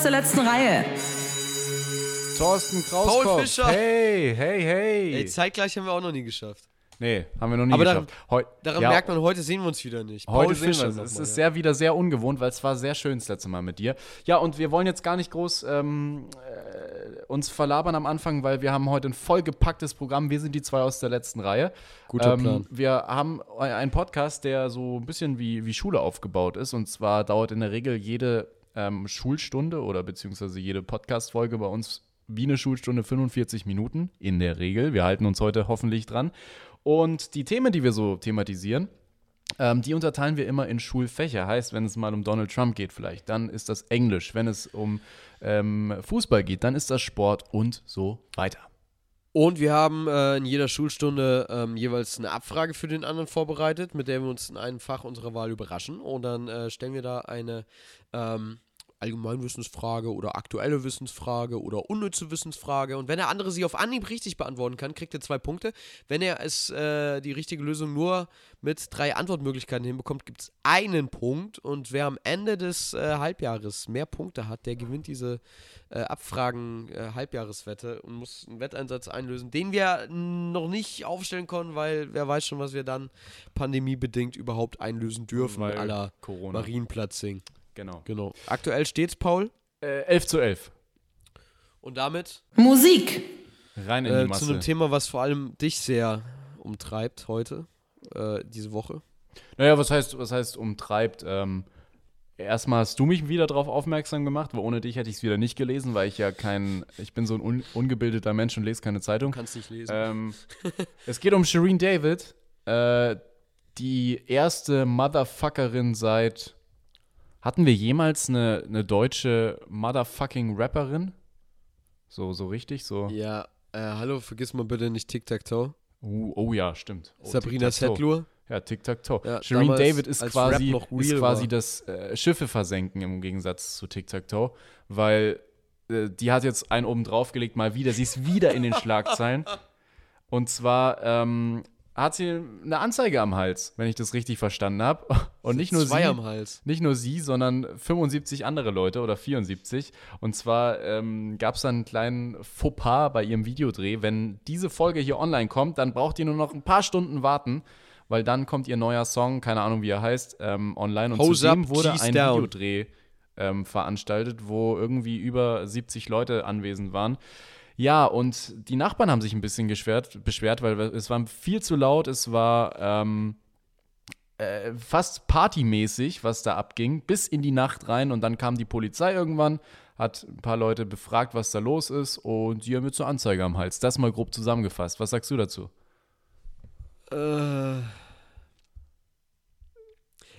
aus der letzten Reihe. Thorsten Krauskopf. Paul Fischer. Hey, hey, hey. Ey, zeitgleich haben wir auch noch nie geschafft. nee, haben wir noch nie Aber daran, geschafft. Heu daran ja, merkt man, heute sehen wir uns wieder nicht. Heute Paul sehen wir Fischer es. Ist ja. sehr wieder sehr ungewohnt, weil es war sehr schön das letzte Mal mit dir. Ja, und wir wollen jetzt gar nicht groß ähm, äh, uns verlabern am Anfang, weil wir haben heute ein vollgepacktes Programm. Wir sind die zwei aus der letzten Reihe. Guter ähm, Plan. Wir haben einen Podcast, der so ein bisschen wie, wie Schule aufgebaut ist. Und zwar dauert in der Regel jede ähm, Schulstunde oder beziehungsweise jede Podcast-Folge bei uns wie eine Schulstunde 45 Minuten in der Regel. Wir halten uns heute hoffentlich dran. Und die Themen, die wir so thematisieren, ähm, die unterteilen wir immer in Schulfächer. Heißt, wenn es mal um Donald Trump geht, vielleicht, dann ist das Englisch. Wenn es um ähm, Fußball geht, dann ist das Sport und so weiter. Und wir haben äh, in jeder Schulstunde ähm, jeweils eine Abfrage für den anderen vorbereitet, mit der wir uns in einem Fach unserer Wahl überraschen. Und dann äh, stellen wir da eine ähm, Allgemeinwissensfrage oder aktuelle Wissensfrage oder unnütze Wissensfrage. Und wenn der andere sie auf Anhieb richtig beantworten kann, kriegt er zwei Punkte. Wenn er es äh, die richtige Lösung nur mit drei Antwortmöglichkeiten hinbekommt, gibt es einen Punkt. Und wer am Ende des äh, Halbjahres mehr Punkte hat, der gewinnt diese äh, Abfragen äh, Halbjahreswette und muss einen Wetteinsatz einlösen, den wir noch nicht aufstellen konnten, weil wer weiß schon, was wir dann pandemiebedingt überhaupt einlösen dürfen, aller. Marienplatzing. Genau. Genau. Aktuell steht's, Paul. Äh, 11 zu 11. Und damit Musik. Rein in äh, die Masse. zu einem Thema, was vor allem dich sehr umtreibt heute, äh, diese Woche. Naja, was heißt, was heißt umtreibt? Ähm, erstmal hast du mich wieder darauf aufmerksam gemacht, weil ohne dich hätte ich es wieder nicht gelesen, weil ich ja kein, ich bin so ein un, ungebildeter Mensch und lese keine Zeitung. Kannst nicht lesen. Ähm, es geht um Shireen David, äh, die erste Motherfuckerin seit. Hatten wir jemals eine, eine deutsche Motherfucking Rapperin? So, so richtig? So. ja, äh, hallo, vergiss mal bitte nicht Tic-Tac-Toe. Uh, oh ja, stimmt. Oh, Sabrina. Settlur. Ja, Tic-Tac-Toe. Ja, Shireen David ist quasi, ist quasi war. das äh, Schiffe versenken im Gegensatz zu Tic-Tac-Toe, weil äh, die hat jetzt einen oben drauf gelegt, mal wieder. Sie ist wieder in den Schlagzeilen. Und zwar ähm, hat sie eine Anzeige am Hals, wenn ich das richtig verstanden habe. Und nicht nur Zwei sie, am Hals. nicht nur sie, sondern 75 andere Leute oder 74. Und zwar ähm, gab es dann einen kleinen Fauxpas bei ihrem Videodreh. Wenn diese Folge hier online kommt, dann braucht ihr nur noch ein paar Stunden warten, weil dann kommt ihr neuer Song, keine Ahnung wie er heißt, ähm, online. Und Hose zudem up, wurde ein down. Videodreh ähm, veranstaltet, wo irgendwie über 70 Leute anwesend waren. Ja, und die Nachbarn haben sich ein bisschen geschwert, beschwert, weil es war viel zu laut, es war ähm, äh, fast partymäßig, was da abging, bis in die Nacht rein und dann kam die Polizei irgendwann, hat ein paar Leute befragt, was da los ist und die haben jetzt eine Anzeige am Hals. Das mal grob zusammengefasst. Was sagst du dazu? Äh.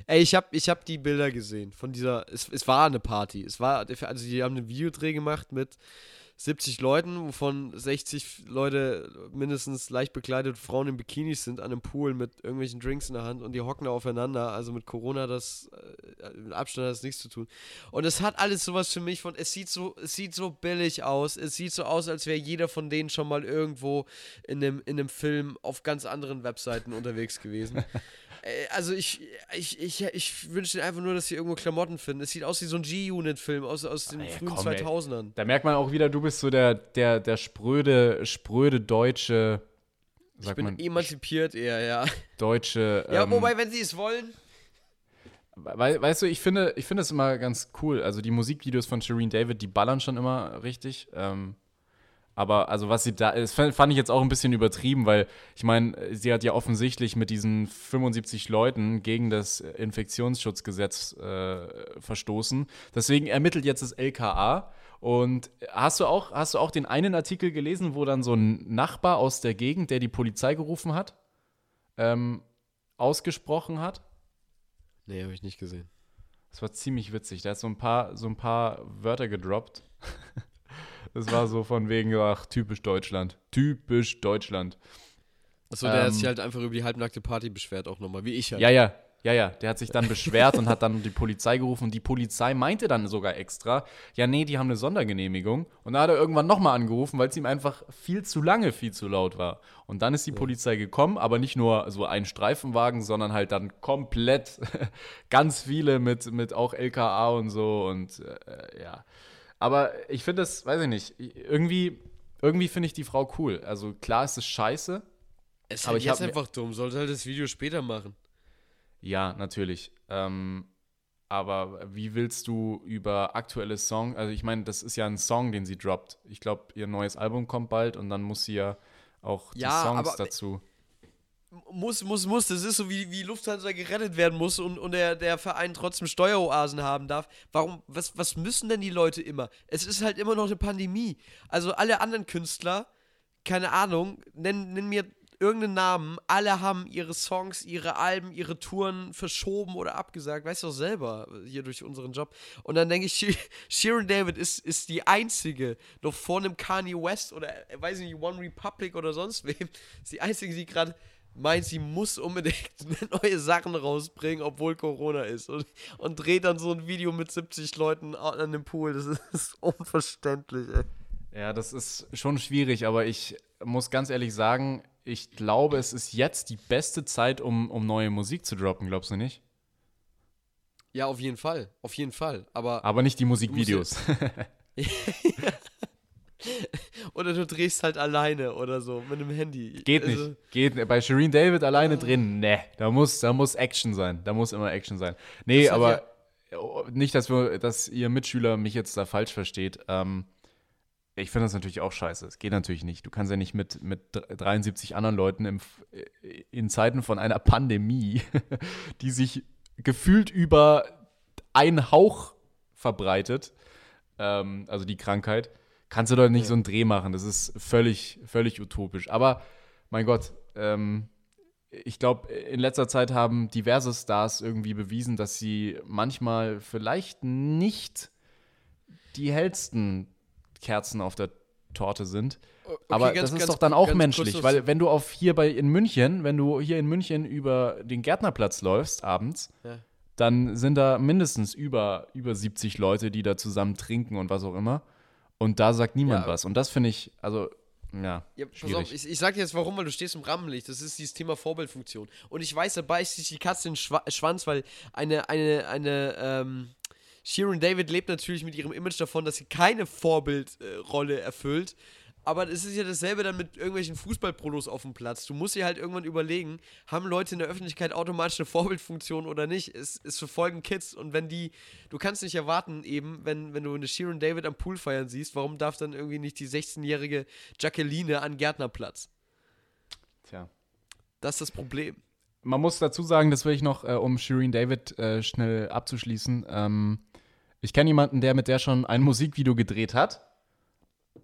Ey, ich hab, ich hab die Bilder gesehen von dieser. Es, es war eine Party. Es war, also die haben einen Videodreh gemacht mit 70 Leuten, wovon 60 Leute mindestens leicht bekleidet Frauen in Bikinis sind an einem Pool mit irgendwelchen Drinks in der Hand und die hocken da aufeinander. Also mit Corona das äh, mit Abstand hat das nichts zu tun. Und es hat alles sowas für mich von, es sieht so, es sieht so billig aus. Es sieht so aus, als wäre jeder von denen schon mal irgendwo in einem, in einem Film auf ganz anderen Webseiten unterwegs gewesen. Äh, Also ich, ich, ich, ich wünsche denen einfach nur, dass sie irgendwo Klamotten finden. Es sieht aus wie so ein G-Unit-Film aus, aus den Ah, ja, frühen komm, ey. 2000ern. Da merkt man auch wieder, du bist so der, der, der spröde, spröde deutsche, Ich bin man, emanzipiert eher, ja. deutsche. Ja, ähm, wobei, wenn sie es wollen. Wei- Weißt du, ich finde, ich finde es immer ganz cool. Also die Musikvideos von Shireen David, die ballern schon immer richtig. Ähm, aber also was sie da, das fand ich jetzt auch ein bisschen übertrieben, weil ich meine, sie hat ja offensichtlich mit diesen 75 Leuten gegen das Infektionsschutzgesetz äh, verstoßen. Deswegen ermittelt jetzt das LKA. Und hast du auch, hast du auch den einen Artikel gelesen, wo dann so ein Nachbar aus der Gegend, der die Polizei gerufen hat, ähm, ausgesprochen hat? Nee, habe ich nicht gesehen. Das war ziemlich witzig. Der hat so ein paar, so ein paar Wörter gedroppt. Das war so von wegen, ach, typisch Deutschland. Typisch Deutschland. Achso, der hat Ähm, sich halt einfach über die halbnackte Party beschwert, auch nochmal, wie ich halt. Ja, ja. Ja, ja, der hat sich dann beschwert und hat dann die Polizei gerufen. Und die Polizei meinte dann sogar extra, ja, nee, die haben eine Sondergenehmigung. Und da hat er irgendwann nochmal angerufen, weil es ihm einfach viel zu lange, viel zu laut war. Und dann ist die Polizei gekommen, aber nicht nur so ein Streifenwagen, sondern halt dann komplett ganz viele mit, mit auch LKA und so. Und äh, ja. Aber ich finde das, weiß ich nicht, irgendwie, irgendwie finde ich die Frau cool. Also klar ist es scheiße. Es ist Aber halt ich jetzt einfach dumm. Sollte halt das Video später machen. Ja, natürlich. Ähm, aber wie willst du über aktuelle Songs, also ich meine, das ist ja ein Song, den sie droppt. Ich glaube, ihr neues Album kommt bald und dann muss sie ja auch die Ja, Songs dazu. Muss, muss, muss. Das ist so, wie, wie Lufthansa gerettet werden muss und, und der, der Verein trotzdem Steueroasen haben darf. Warum, was, was müssen denn die Leute immer? Es ist halt immer noch eine Pandemie. Also alle anderen Künstler, keine Ahnung, nenn, nenn mir irgendeinen Namen, alle haben ihre Songs, ihre Alben, ihre Touren verschoben oder abgesagt. Weißt du doch selber, hier durch unseren Job. Und dann denke ich, Sh- Sharon David ist, ist die einzige, noch vor einem Kanye West oder, äh, weiß ich nicht, One Republic oder sonst wem, ist die einzige, die gerade meint, sie muss unbedingt neue Sachen rausbringen, obwohl Corona ist. Und, und dreht dann so ein Video mit 70 Leuten an dem Pool. Das ist unverständlich, ey. Ja, das ist schon schwierig, aber ich muss ganz ehrlich sagen, ich glaube, es ist jetzt die beste Zeit, um, um neue Musik zu droppen, glaubst du nicht? Ja, auf jeden Fall. Auf jeden Fall. Aber Aber nicht die Musikvideos. Oder du drehst halt alleine oder so mit einem Handy. Geht Also, nicht. Geht nicht. Bei Shireen David alleine drin, ne. Da muss, da muss Action sein. Da muss immer Action sein. Nee, aber oh, nicht, dass, wir, dass ihr Mitschüler mich jetzt da falsch versteht. Ähm, ich finde das natürlich auch scheiße. Es geht natürlich nicht. Du kannst ja nicht mit, mit 73 anderen Leuten im, F- in Zeiten von einer Pandemie, die sich gefühlt über einen Hauch verbreitet, ähm, also die Krankheit, kannst du doch nicht so einen Dreh machen. Das ist völlig, völlig utopisch. Aber mein Gott, ähm, ich glaube, in letzter Zeit haben diverse Stars irgendwie bewiesen, dass sie manchmal vielleicht nicht die hellsten Kerzen auf der Torte sind. Aber ganz- das ist doch dann auch menschlich, weil wenn du auf hier bei in München, wenn du hier in München über den Gärtnerplatz läufst abends, Ja. dann sind da mindestens über, über 70 Leute, die da zusammen trinken und was auch immer. Und da sagt niemand Ja. was. Und das finde ich, also, ja, Ja, pass auf, ich, ich sag dir jetzt warum, weil du stehst im Rampenlicht. Das ist dieses Thema Vorbildfunktion. Und ich weiß, da beißt sich die Katze in den Schwa Schwanz, weil eine, eine, eine, ähm, Sharon David lebt natürlich mit ihrem Image davon, dass sie keine Vorbildrolle erfüllt. Aber es ist ja dasselbe dann mit irgendwelchen Fußballprolos auf dem Platz. Du musst dir halt irgendwann überlegen, haben Leute in der Öffentlichkeit automatisch eine Vorbildfunktion oder nicht? Es, es verfolgen Kids und wenn die, du kannst nicht erwarten eben, wenn, wenn du eine Sharon David am Pool feiern siehst, warum darf dann irgendwie nicht die 16-jährige Jacqueline an Gärtnerplatz? Tja. Das ist das Problem. Man muss dazu sagen, das will ich noch, äh, um Shireen David äh, schnell abzuschließen. Ähm, ich kenne jemanden, der mit der schon ein Musikvideo gedreht hat.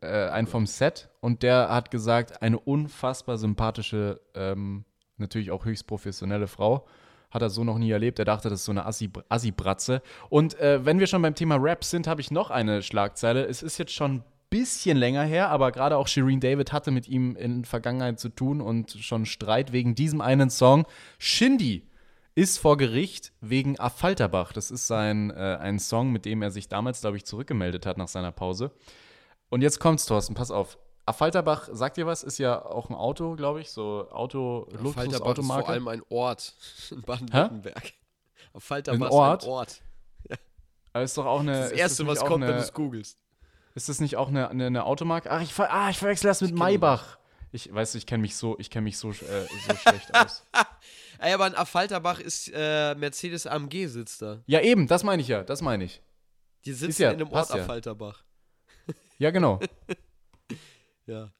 Äh, ein vom Set. Und der hat gesagt, eine unfassbar sympathische, ähm, natürlich auch höchst professionelle Frau. Hat er so noch nie erlebt. Er dachte, das ist so eine Assi- Assi-Bratze. Und äh, wenn wir schon beim Thema Rap sind, habe ich noch eine Schlagzeile. Es ist jetzt schon ein bisschen länger her, aber gerade auch Shireen David hatte mit ihm in Vergangenheit zu tun und schon Streit wegen diesem einen Song. Shindy ist vor Gericht wegen Affalterbach. Das ist sein, äh, ein Song, mit dem er sich damals, glaube ich, zurückgemeldet hat nach seiner Pause. Und jetzt kommt's, Thorsten, pass auf. Affalterbach, sagt dir was? Ist ja auch ein Auto, glaube ich, so Auto, Falterbach ist vor Luxus-Automarke. allem ein Ort in Baden-Württemberg. Falterbach Ein ist Ort? ein Ort. Aber ist doch auch eine. Das ist Erste, nicht was kommt, wenn eine, du es googelst. Ist das nicht auch eine, eine, eine Automarke? Ach, ich, ver ah, ich verwechsel das mit kenn Maybach. Ich weiß, ich kenne mich so, ich kenne mich so, äh, so schlecht aus. Ey, aber in Affalterbach ist äh, Mercedes AMG sitzt da. Ja, eben, das meine ich ja, das meine ich. Die sitzen ja, in dem Ort ja. Affalterbach. Ja, genau. Ja.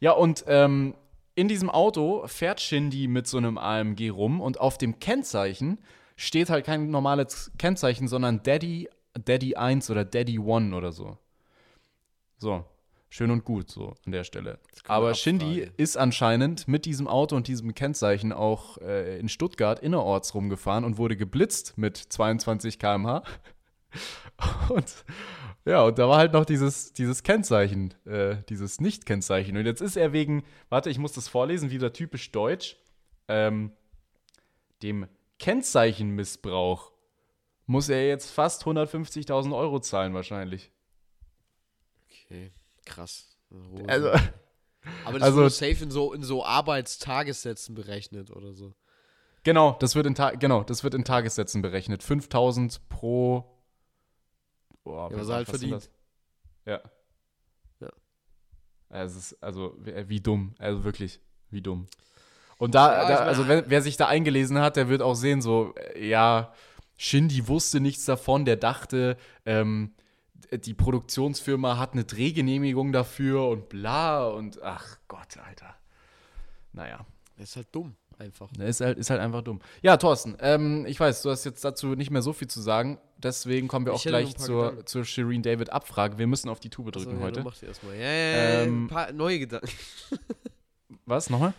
Ja, und ähm, in diesem Auto fährt Shindy mit so einem AMG rum und auf dem Kennzeichen steht halt kein normales Kennzeichen, sondern Daddy, Daddy 1 oder Daddy 1 oder so. So, schön und gut so an der Stelle. Aber. Shindy ist anscheinend mit diesem Auto und diesem Kennzeichen auch äh, in Stuttgart innerorts rumgefahren und wurde geblitzt mit 22 km/h. Und ja, und da war halt noch dieses, dieses Kennzeichen, äh, dieses Nicht-Kennzeichen. Und jetzt ist er wegen, warte, ich muss das vorlesen, wieder typisch deutsch, ähm, dem Kennzeichenmissbrauch muss er jetzt fast 150.000 Euro zahlen wahrscheinlich. Okay, krass. Also, Aber das also- wurde safe in so, in so Arbeitstagessätzen berechnet oder so. genau, das wird in, Ta genau, das wird in Tagessätzen berechnet. 5.000 pro. Boah, Ja, was halt verdient. Ja. Ja. Es ist, also, wie, wie dumm. Also wirklich, wie dumm. Und da, Ja, da also wer, wer sich da eingelesen hat, der wird auch sehen, so, äh, ja, Shindy wusste nichts davon, der dachte, ähm, die Produktionsfirma hat eine Drehgenehmigung dafür und bla und ach Gott, Alter. Naja. Das ist halt dumm, einfach. Ne, Ist halt, ist halt einfach dumm. Ja, Thorsten, ähm, ich weiß, du hast jetzt dazu nicht mehr so viel zu sagen. Deswegen kommen wir auch gleich zur, Gedanken. zur Shireen David Abfrage. Wir müssen auf die Tube drücken ja, heute. mach die erstmal. Ja, ja, Ähm, ein paar neue Gedanken. Was? Nochmal?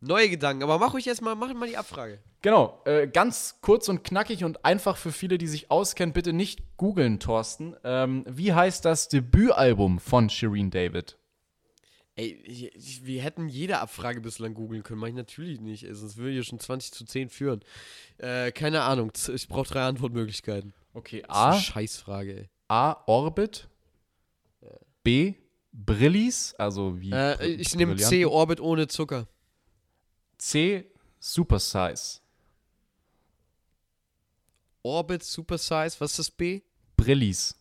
Neue Gedanken, aber mach ruhig erstmal, mach mal die Abfrage. Genau, äh, ganz kurz und knackig und einfach für viele, die sich auskennen, bitte nicht googeln, Thorsten. Ähm, wie heißt das Debütalbum von Shireen David? Ey, ich- wir hätten jede Abfrage bislang googeln können, mach ich natürlich nicht, ey, sonst würde ich ja schon 20 zu 10 führen. Äh, keine Ahnung, ich brauche drei Antwortmöglichkeiten. Okay, Das ist eine A, Scheißfrage, ey. A, Orbit. B, Brillis, also wie. Äh, Br- ich nehme C. Orbit ohne Zucker. C, Supersize. Orbit, Supersize, was ist das B? Brillis.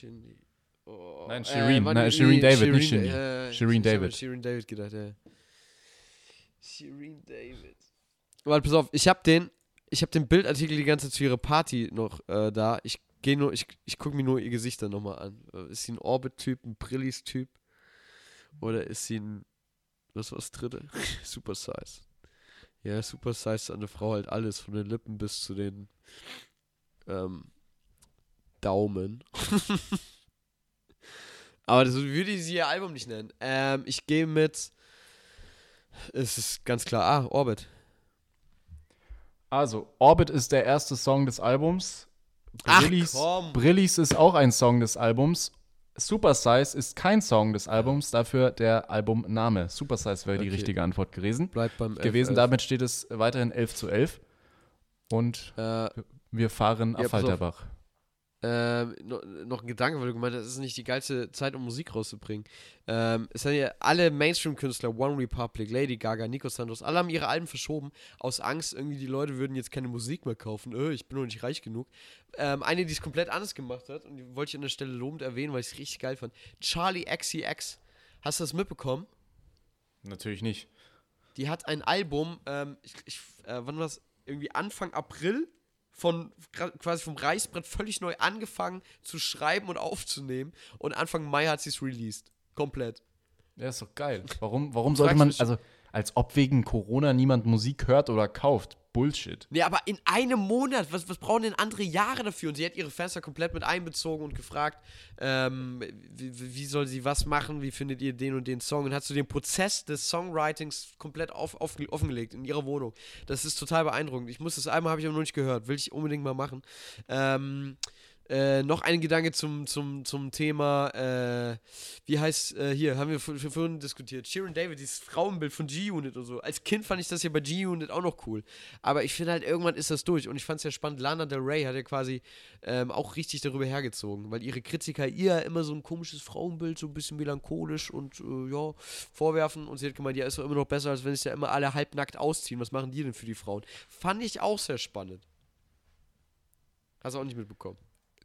Shindy. Oh, Nein, Shireen, warte, nein, Shireen David, nicht Shireen, Shindy. äh, Shireen an David. Shireen David gedacht, ja. Shireen David. Warte, pass auf, ich hab den, ich hab den Bildartikel die ganze Zeit zu ihrer Party noch äh, da. Ich gehe nur, ich, ich gucke mir nur ihr Gesicht dann nochmal an. Äh, Ist sie ein Orbit-Typ, ein Brillis-Typ? Oder ist sie ein, was war das dritte? Super Size. Ja, Super Size ist eine Frau halt alles, von den Lippen bis zu den ähm, Daumen. Aber das würde ich sie ihr Album nicht nennen. Ähm, ich gehe mit. Es ist ganz klar. Ah, Orbit. Also, Orbit ist der erste Song des Albums. Ach, Brillis, komm. Brillis ist auch ein Song des Albums. Supersize ist kein Song des Albums, dafür der Albumname. Supersize wäre die Okay. richtige Antwort gewesen. Bleibt beim gewesen. 11. Damit steht es weiterhin 11 zu 11. Und Äh, wir fahren Ja, auf pass auf. Ähm, noch, noch ein Gedanke, weil du gemeint hast, es ist nicht die geilste Zeit, um Musik rauszubringen. Ähm, es sind ja alle Mainstream-Künstler, One Republic, Lady Gaga, Nico Santos, alle haben ihre Alben verschoben, aus Angst, irgendwie die Leute würden jetzt keine Musik mehr kaufen. Öh, ich bin noch nicht reich genug. Ähm, eine, die es komplett anders gemacht hat, und die wollte ich an der Stelle lobend erwähnen, weil ich es richtig geil fand. Charlie XCX. Hast du das mitbekommen? Natürlich nicht. Die hat ein Album, ähm, ich, ich, äh, wann war das? Irgendwie Anfang April von quasi vom Reißbrett völlig neu angefangen zu schreiben und aufzunehmen und Anfang Mai hat sie es released. Komplett. Ja, ist doch geil. Warum, warum sollte man, also als ob wegen Corona niemand Musik hört oder kauft. Bullshit. Nee, aber in einem Monat, was, was brauchen denn andere Jahre dafür? Und sie hat ihre da komplett mit einbezogen und gefragt, ähm, wie, wie soll sie was machen, wie findet ihr den und den Song? Und hat so den Prozess des Songwritings komplett auf, auf, offengelegt in ihrer Wohnung. Das ist total beeindruckend. Ich muss das einmal, habe ich aber noch nicht gehört, will ich unbedingt mal machen. Ähm, äh, noch ein Gedanke zum, zum, zum Thema, äh, wie heißt, äh, hier, haben wir vor- vor- vorhin diskutiert, Sharon David, dieses Frauenbild von G-Unit und so. Als Kind fand ich das ja bei G-Unit auch noch cool. Aber ich finde halt, irgendwann ist das durch. Und ich fand es ja spannend, Lana Del Rey hat ja quasi ähm, auch richtig darüber hergezogen, weil ihre Kritiker ihr immer so ein komisches Frauenbild, so ein bisschen melancholisch und äh, ja, vorwerfen. Und sie hat gemeint, ja, ist doch immer noch besser, als wenn sich ja immer alle halbnackt ausziehen. Was machen die denn für die Frauen? Fand ich auch sehr spannend. Hast du auch nicht mitbekommen.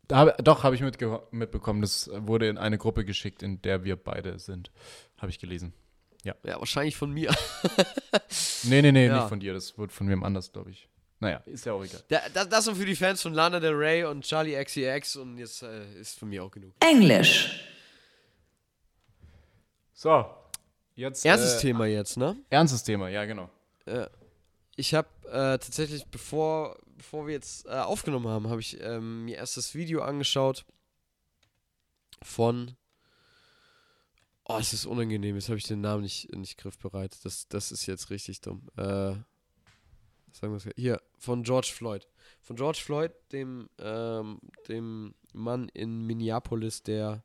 Da doch, habe ich mitge mitbekommen. Das wurde in eine Gruppe geschickt, in der wir beide sind. Habe ich gelesen. Ja, wahrscheinlich von mir. Nee, nee, nee, Ja. nicht von dir. Das wurde von wem anders, glaube ich. Naja, ist ja auch egal. Da, das, das so für die Fans von Lana Del Rey und Charlie XCX und jetzt äh, ist von mir auch genug. Englisch. So, jetzt. Erstes äh, Thema jetzt, ne? Ernstes Thema, ja, genau. Ich habe äh, tatsächlich, bevor, bevor wir jetzt äh, aufgenommen haben, habe ich ähm, mir erst das Video angeschaut von. Oh, es ist unangenehm. Jetzt habe ich den Namen nicht, nicht griffbereit. Das, das ist jetzt richtig dumm. Äh, sagen wir's- hier, von George Floyd. Von George Floyd, dem, ähm, dem Mann in Minneapolis, der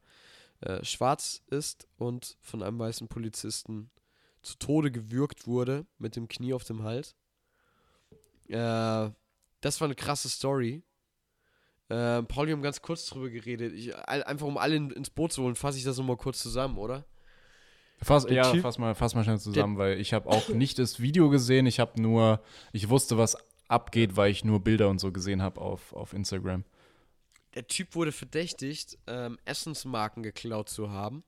äh, schwarz ist und von einem weißen Polizisten zu Tode gewürgt wurde mit dem Knie auf dem Hals. Äh, das war eine krasse Story. Äh, Paul, wir haben ganz kurz drüber geredet. Ich, einfach um alle in, ins Boot zu holen, fasse ich das nochmal kurz zusammen, oder? Fass, ja, Typ- fass mal, fass mal schnell zusammen, weil ich habe auch nicht das Video gesehen. Ich habe nur, ich wusste, was abgeht, weil ich nur Bilder und so gesehen habe auf, auf Instagram. Der Typ wurde verdächtigt, ähm, Essensmarken geklaut zu haben.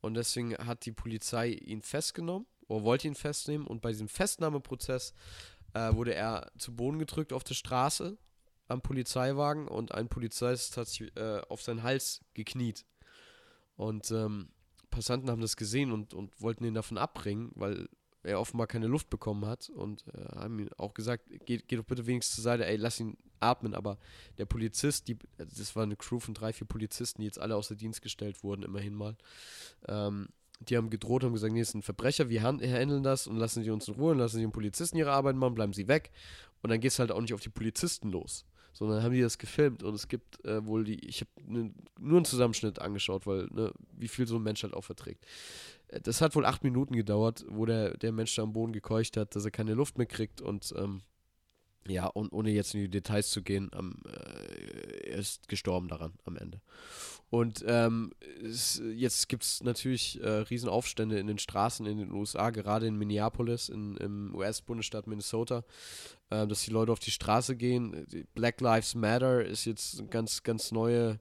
Und deswegen hat die Polizei ihn festgenommen oder wollte ihn festnehmen. Und bei diesem Festnahmeprozess äh, wurde er zu Boden gedrückt auf der Straße am Polizeiwagen und ein Polizist hat sich äh, auf seinen Hals gekniet. Und ähm, Passanten haben das gesehen und, und wollten ihn davon abbringen, weil er offenbar keine Luft bekommen hat und äh, haben ihm auch gesagt, geht, geht doch bitte wenigstens zur Seite, ey, lass ihn atmen. Aber der Polizist, die, das war eine Crew von drei, vier Polizisten, die jetzt alle außer Dienst gestellt wurden, immerhin mal. Ähm, die haben gedroht, haben gesagt, nee, ist ein Verbrecher, wir han- handeln das und lassen sie uns in Ruhe, und lassen sie den Polizisten ihre Arbeit machen, bleiben sie weg. Und dann geht es halt auch nicht auf die Polizisten los. Sondern haben die das gefilmt und es gibt äh, wohl die, ich habe ne, nur einen Zusammenschnitt angeschaut, weil, ne, wie viel so ein Mensch halt auch verträgt. Äh, Das hat wohl acht Minuten gedauert, wo der, der Mensch da am Boden gekeucht hat, dass er keine Luft mehr kriegt und ähm, ja, und ohne jetzt in die Details zu gehen, am, äh, er ist gestorben daran am Ende. Und ähm, es, jetzt gibt es natürlich äh, Riesenaufstände in den Straßen in den USA, gerade in Minneapolis, in, im US-Bundesstaat Minnesota, äh, dass die Leute auf die Straße gehen. Black Lives Matter ist jetzt eine ganz, ganz neue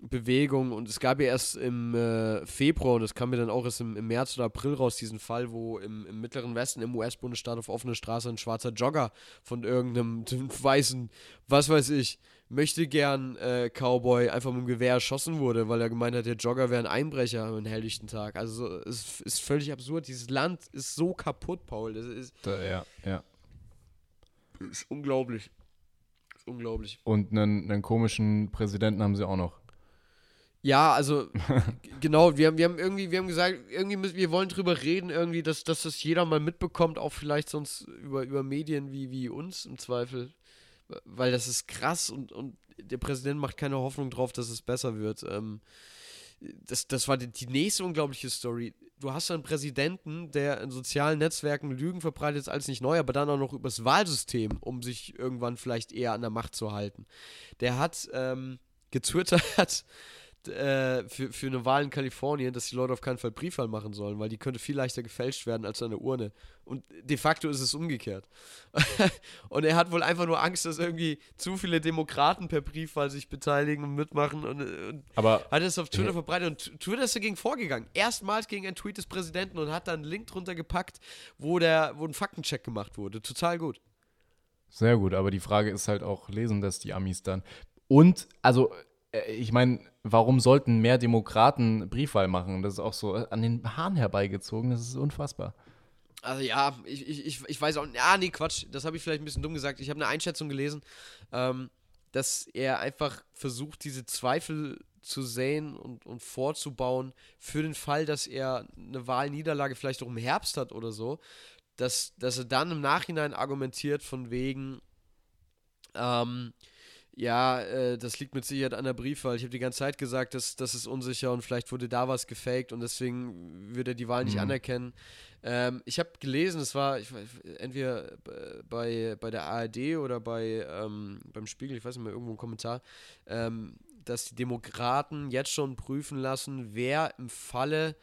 Bewegung und es gab ja erst im äh, Februar und das kam mir dann auch erst im, im März oder April raus, diesen Fall, wo im, im mittleren Westen im US-Bundesstaat auf offener Straße ein schwarzer Jogger von irgendeinem weißen, was weiß ich, möchte gern äh, Cowboy einfach mit dem Gewehr erschossen wurde, weil er gemeint hat, der Jogger wäre ein Einbrecher am helllichten Tag. Also so, es ist völlig absurd. Dieses Land ist so kaputt, Paul. Das ist, ja, ja. ist unglaublich. Ist unglaublich. Und einen, einen komischen Präsidenten haben sie auch noch. Ja, also genau, wir haben, wir haben irgendwie, wir haben gesagt, irgendwie müssen, wir wollen drüber reden, irgendwie, dass, dass das jeder mal mitbekommt, auch vielleicht sonst über, über Medien wie, wie uns im Zweifel. Weil das ist krass und, und der Präsident macht keine Hoffnung drauf, dass es besser wird. Ähm, das, das war die, die nächste unglaubliche Story. Du hast einen Präsidenten, der in sozialen Netzwerken Lügen verbreitet, ist alles nicht neu, aber dann auch noch übers Wahlsystem, um sich irgendwann vielleicht eher an der Macht zu halten. Der hat ähm, getwittert, äh, für, für eine Wahl in Kalifornien, dass die Leute auf keinen Fall Briefwahl machen sollen, weil die könnte viel leichter gefälscht werden als eine Urne. Und de facto ist es umgekehrt. und er hat wohl einfach nur Angst, dass irgendwie zu viele Demokraten per Briefwahl sich beteiligen und mitmachen und, und Aber hat es auf Twitter Ja. verbreitet und Twitter ist dagegen vorgegangen. Erstmals gegen einen Tweet des Präsidenten und hat dann einen Link drunter gepackt, wo, der, wo ein Faktencheck gemacht wurde. Total gut. Sehr gut, aber die Frage ist halt auch, lesen das die Amis dann? Und, also, ich meine, warum sollten mehr Demokraten Briefwahl machen? Das ist auch so äh, an den Haaren herbeigezogen, das ist unfassbar. Also ja, ich, ich, ich, weiß auch, ah nee, Quatsch, das habe ich vielleicht ein bisschen dumm gesagt. Ich habe eine Einschätzung gelesen, ähm, dass er einfach versucht, diese Zweifel zu säen und, und vorzubauen für den Fall, dass er eine Wahlniederlage vielleicht auch im Herbst hat oder so, dass, dass er dann im Nachhinein argumentiert von wegen, ähm, ja, äh, das liegt mit Sicherheit an der Briefwahl. Ich habe die ganze Zeit gesagt, dass das ist unsicher und vielleicht wurde da was gefaked und deswegen wird er die Wahl nicht Mhm. anerkennen. Ähm, ich habe gelesen, es war ich, entweder bei, bei der ARD oder bei, ähm, beim Spiegel, ich weiß nicht mehr, irgendwo ein Kommentar, ähm, dass die Demokraten jetzt schon prüfen lassen, wer im Falle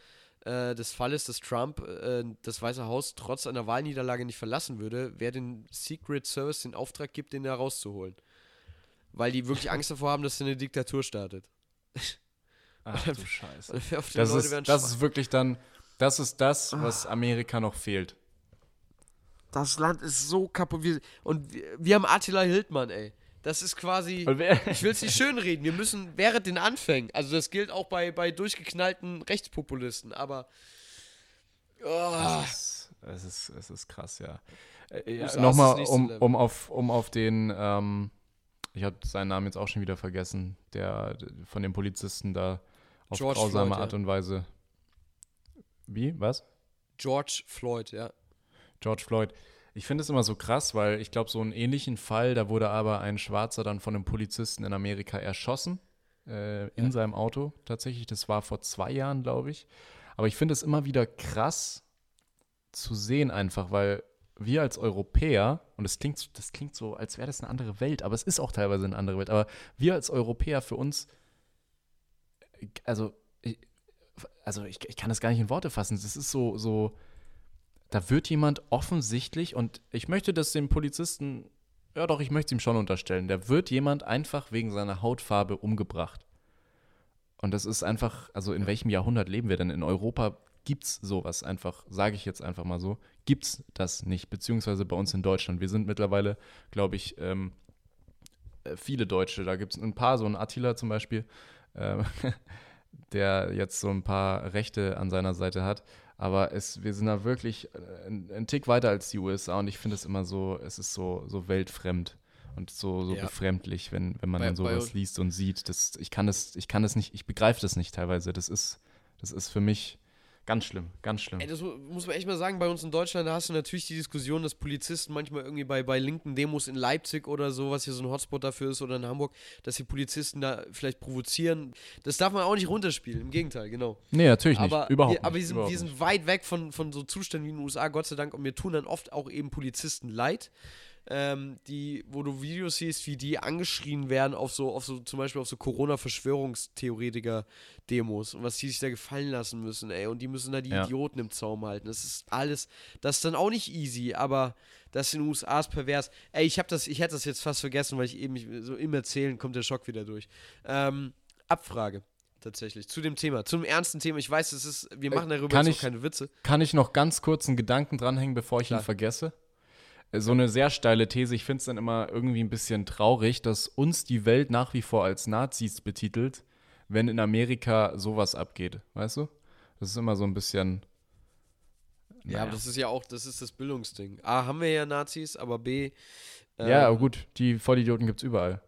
äh, des Falles, dass Trump äh, das Weiße Haus trotz einer Wahlniederlage nicht verlassen würde, wer den Secret Service den Auftrag gibt, den da rauszuholen. Weil die wirklich Angst davor haben, dass er eine Diktatur startet. Ach du Scheiße. Das, Leute ist, das ist wirklich dann, das ist das, was Amerika noch fehlt. das Land ist so kaputt. Wir, und wir, wir haben Attila Hildmann, ey. Das ist quasi. Ich will es nicht schönreden. Wir müssen während den Anfängen, also das gilt auch bei, bei durchgeknallten Rechtspopulisten, aber. Oh, Es ist, es ist, es ist krass, ja. Äh, ja Nochmal, um, um, auf, um auf den, ähm, ich habe seinen Namen jetzt auch schon wieder vergessen, der von den Polizisten da auf George grausame Floyd, ja. Art und Weise. Wie? Was? George Floyd, ja. George Floyd. Ich finde es immer so krass, weil ich glaube, so einen ähnlichen Fall, da wurde aber ein Schwarzer dann von einem Polizisten in Amerika erschossen. äh, in seinem Auto tatsächlich. Das war vor zwei Jahren, glaube ich. Aber ich finde es immer wieder krass zu sehen einfach, weil wir als Europäer, und das klingt, das klingt so, als wäre das eine andere Welt, aber es ist auch teilweise eine andere Welt, aber wir als Europäer für uns, also, ich, also ich, ich kann das gar nicht in Worte fassen. Das ist so, so, da wird jemand offensichtlich, und ich möchte das dem Polizisten, ja doch, ich möchte es ihm schon unterstellen, da wird jemand einfach wegen seiner Hautfarbe umgebracht. Und das ist einfach, also in welchem Jahrhundert leben wir denn? In Europa gibt es sowas einfach, sage ich jetzt einfach mal so, gibt es das nicht, beziehungsweise bei uns in Deutschland. Wir sind mittlerweile, glaube ich, ähm, äh, viele Deutsche, da gibt es ein paar, so ein Attila zum Beispiel, äh, der jetzt so ein paar Rechte an seiner Seite hat. Aber es, wir sind da wirklich äh, ein, ein Tick weiter als die USA und ich finde es immer so, es ist so, so weltfremd und so, so Ja. befremdlich, wenn, wenn man Bei- dann sowas liest und sieht. Das, ich kann das, ich kann das nicht, ich begreife das nicht teilweise. Das ist, das ist für mich ganz schlimm, ganz schlimm. Ey, das mu- muss man echt mal sagen, bei uns in Deutschland, da hast du natürlich die Diskussion, dass Polizisten manchmal irgendwie bei, bei linken Demos in Leipzig oder so, was hier so ein Hotspot dafür ist, oder in Hamburg, dass die Polizisten da vielleicht provozieren. Das darf man auch nicht runterspielen, im Gegenteil, genau. nee, natürlich aber nicht. Überhaupt wir, aber wir sind, wir sind weit weg von, von so Zuständen wie in den USA, Gott sei Dank, und mir tun dann oft auch eben Polizisten leid. Ähm, die, wo du Videos siehst, wie die angeschrien werden auf so, auf so, zum Beispiel auf so Corona-Verschwörungstheoretiker-Demos und was die sich da gefallen lassen müssen, ey. Und die müssen da die Ja. Idioten im Zaum halten. Das ist alles, das ist dann auch nicht easy, aber das in den USA ist pervers. Ey, ich hab das, ich hätte das jetzt fast vergessen, weil ich eben so im Erzählen kommt der Schock wieder durch. Ähm, Abfrage. Tatsächlich, zu dem Thema, zum ernsten Thema. Ich weiß, es ist, wir machen darüber kann jetzt ich- keine Witze. Kann ich noch ganz kurz einen Gedanken dranhängen, bevor ich Klar. ihn vergesse? So eine sehr steile These. Ich finde es dann immer irgendwie ein bisschen traurig, dass uns die Welt nach wie vor als Nazis betitelt, wenn in Amerika sowas abgeht. Weißt du? Das ist immer so ein bisschen. Ja, naja. aber das ist ja auch, das ist das Bildungsding. A, haben wir ja Nazis, aber B. ähm, ja, aber gut, die Vollidioten gibt es überall.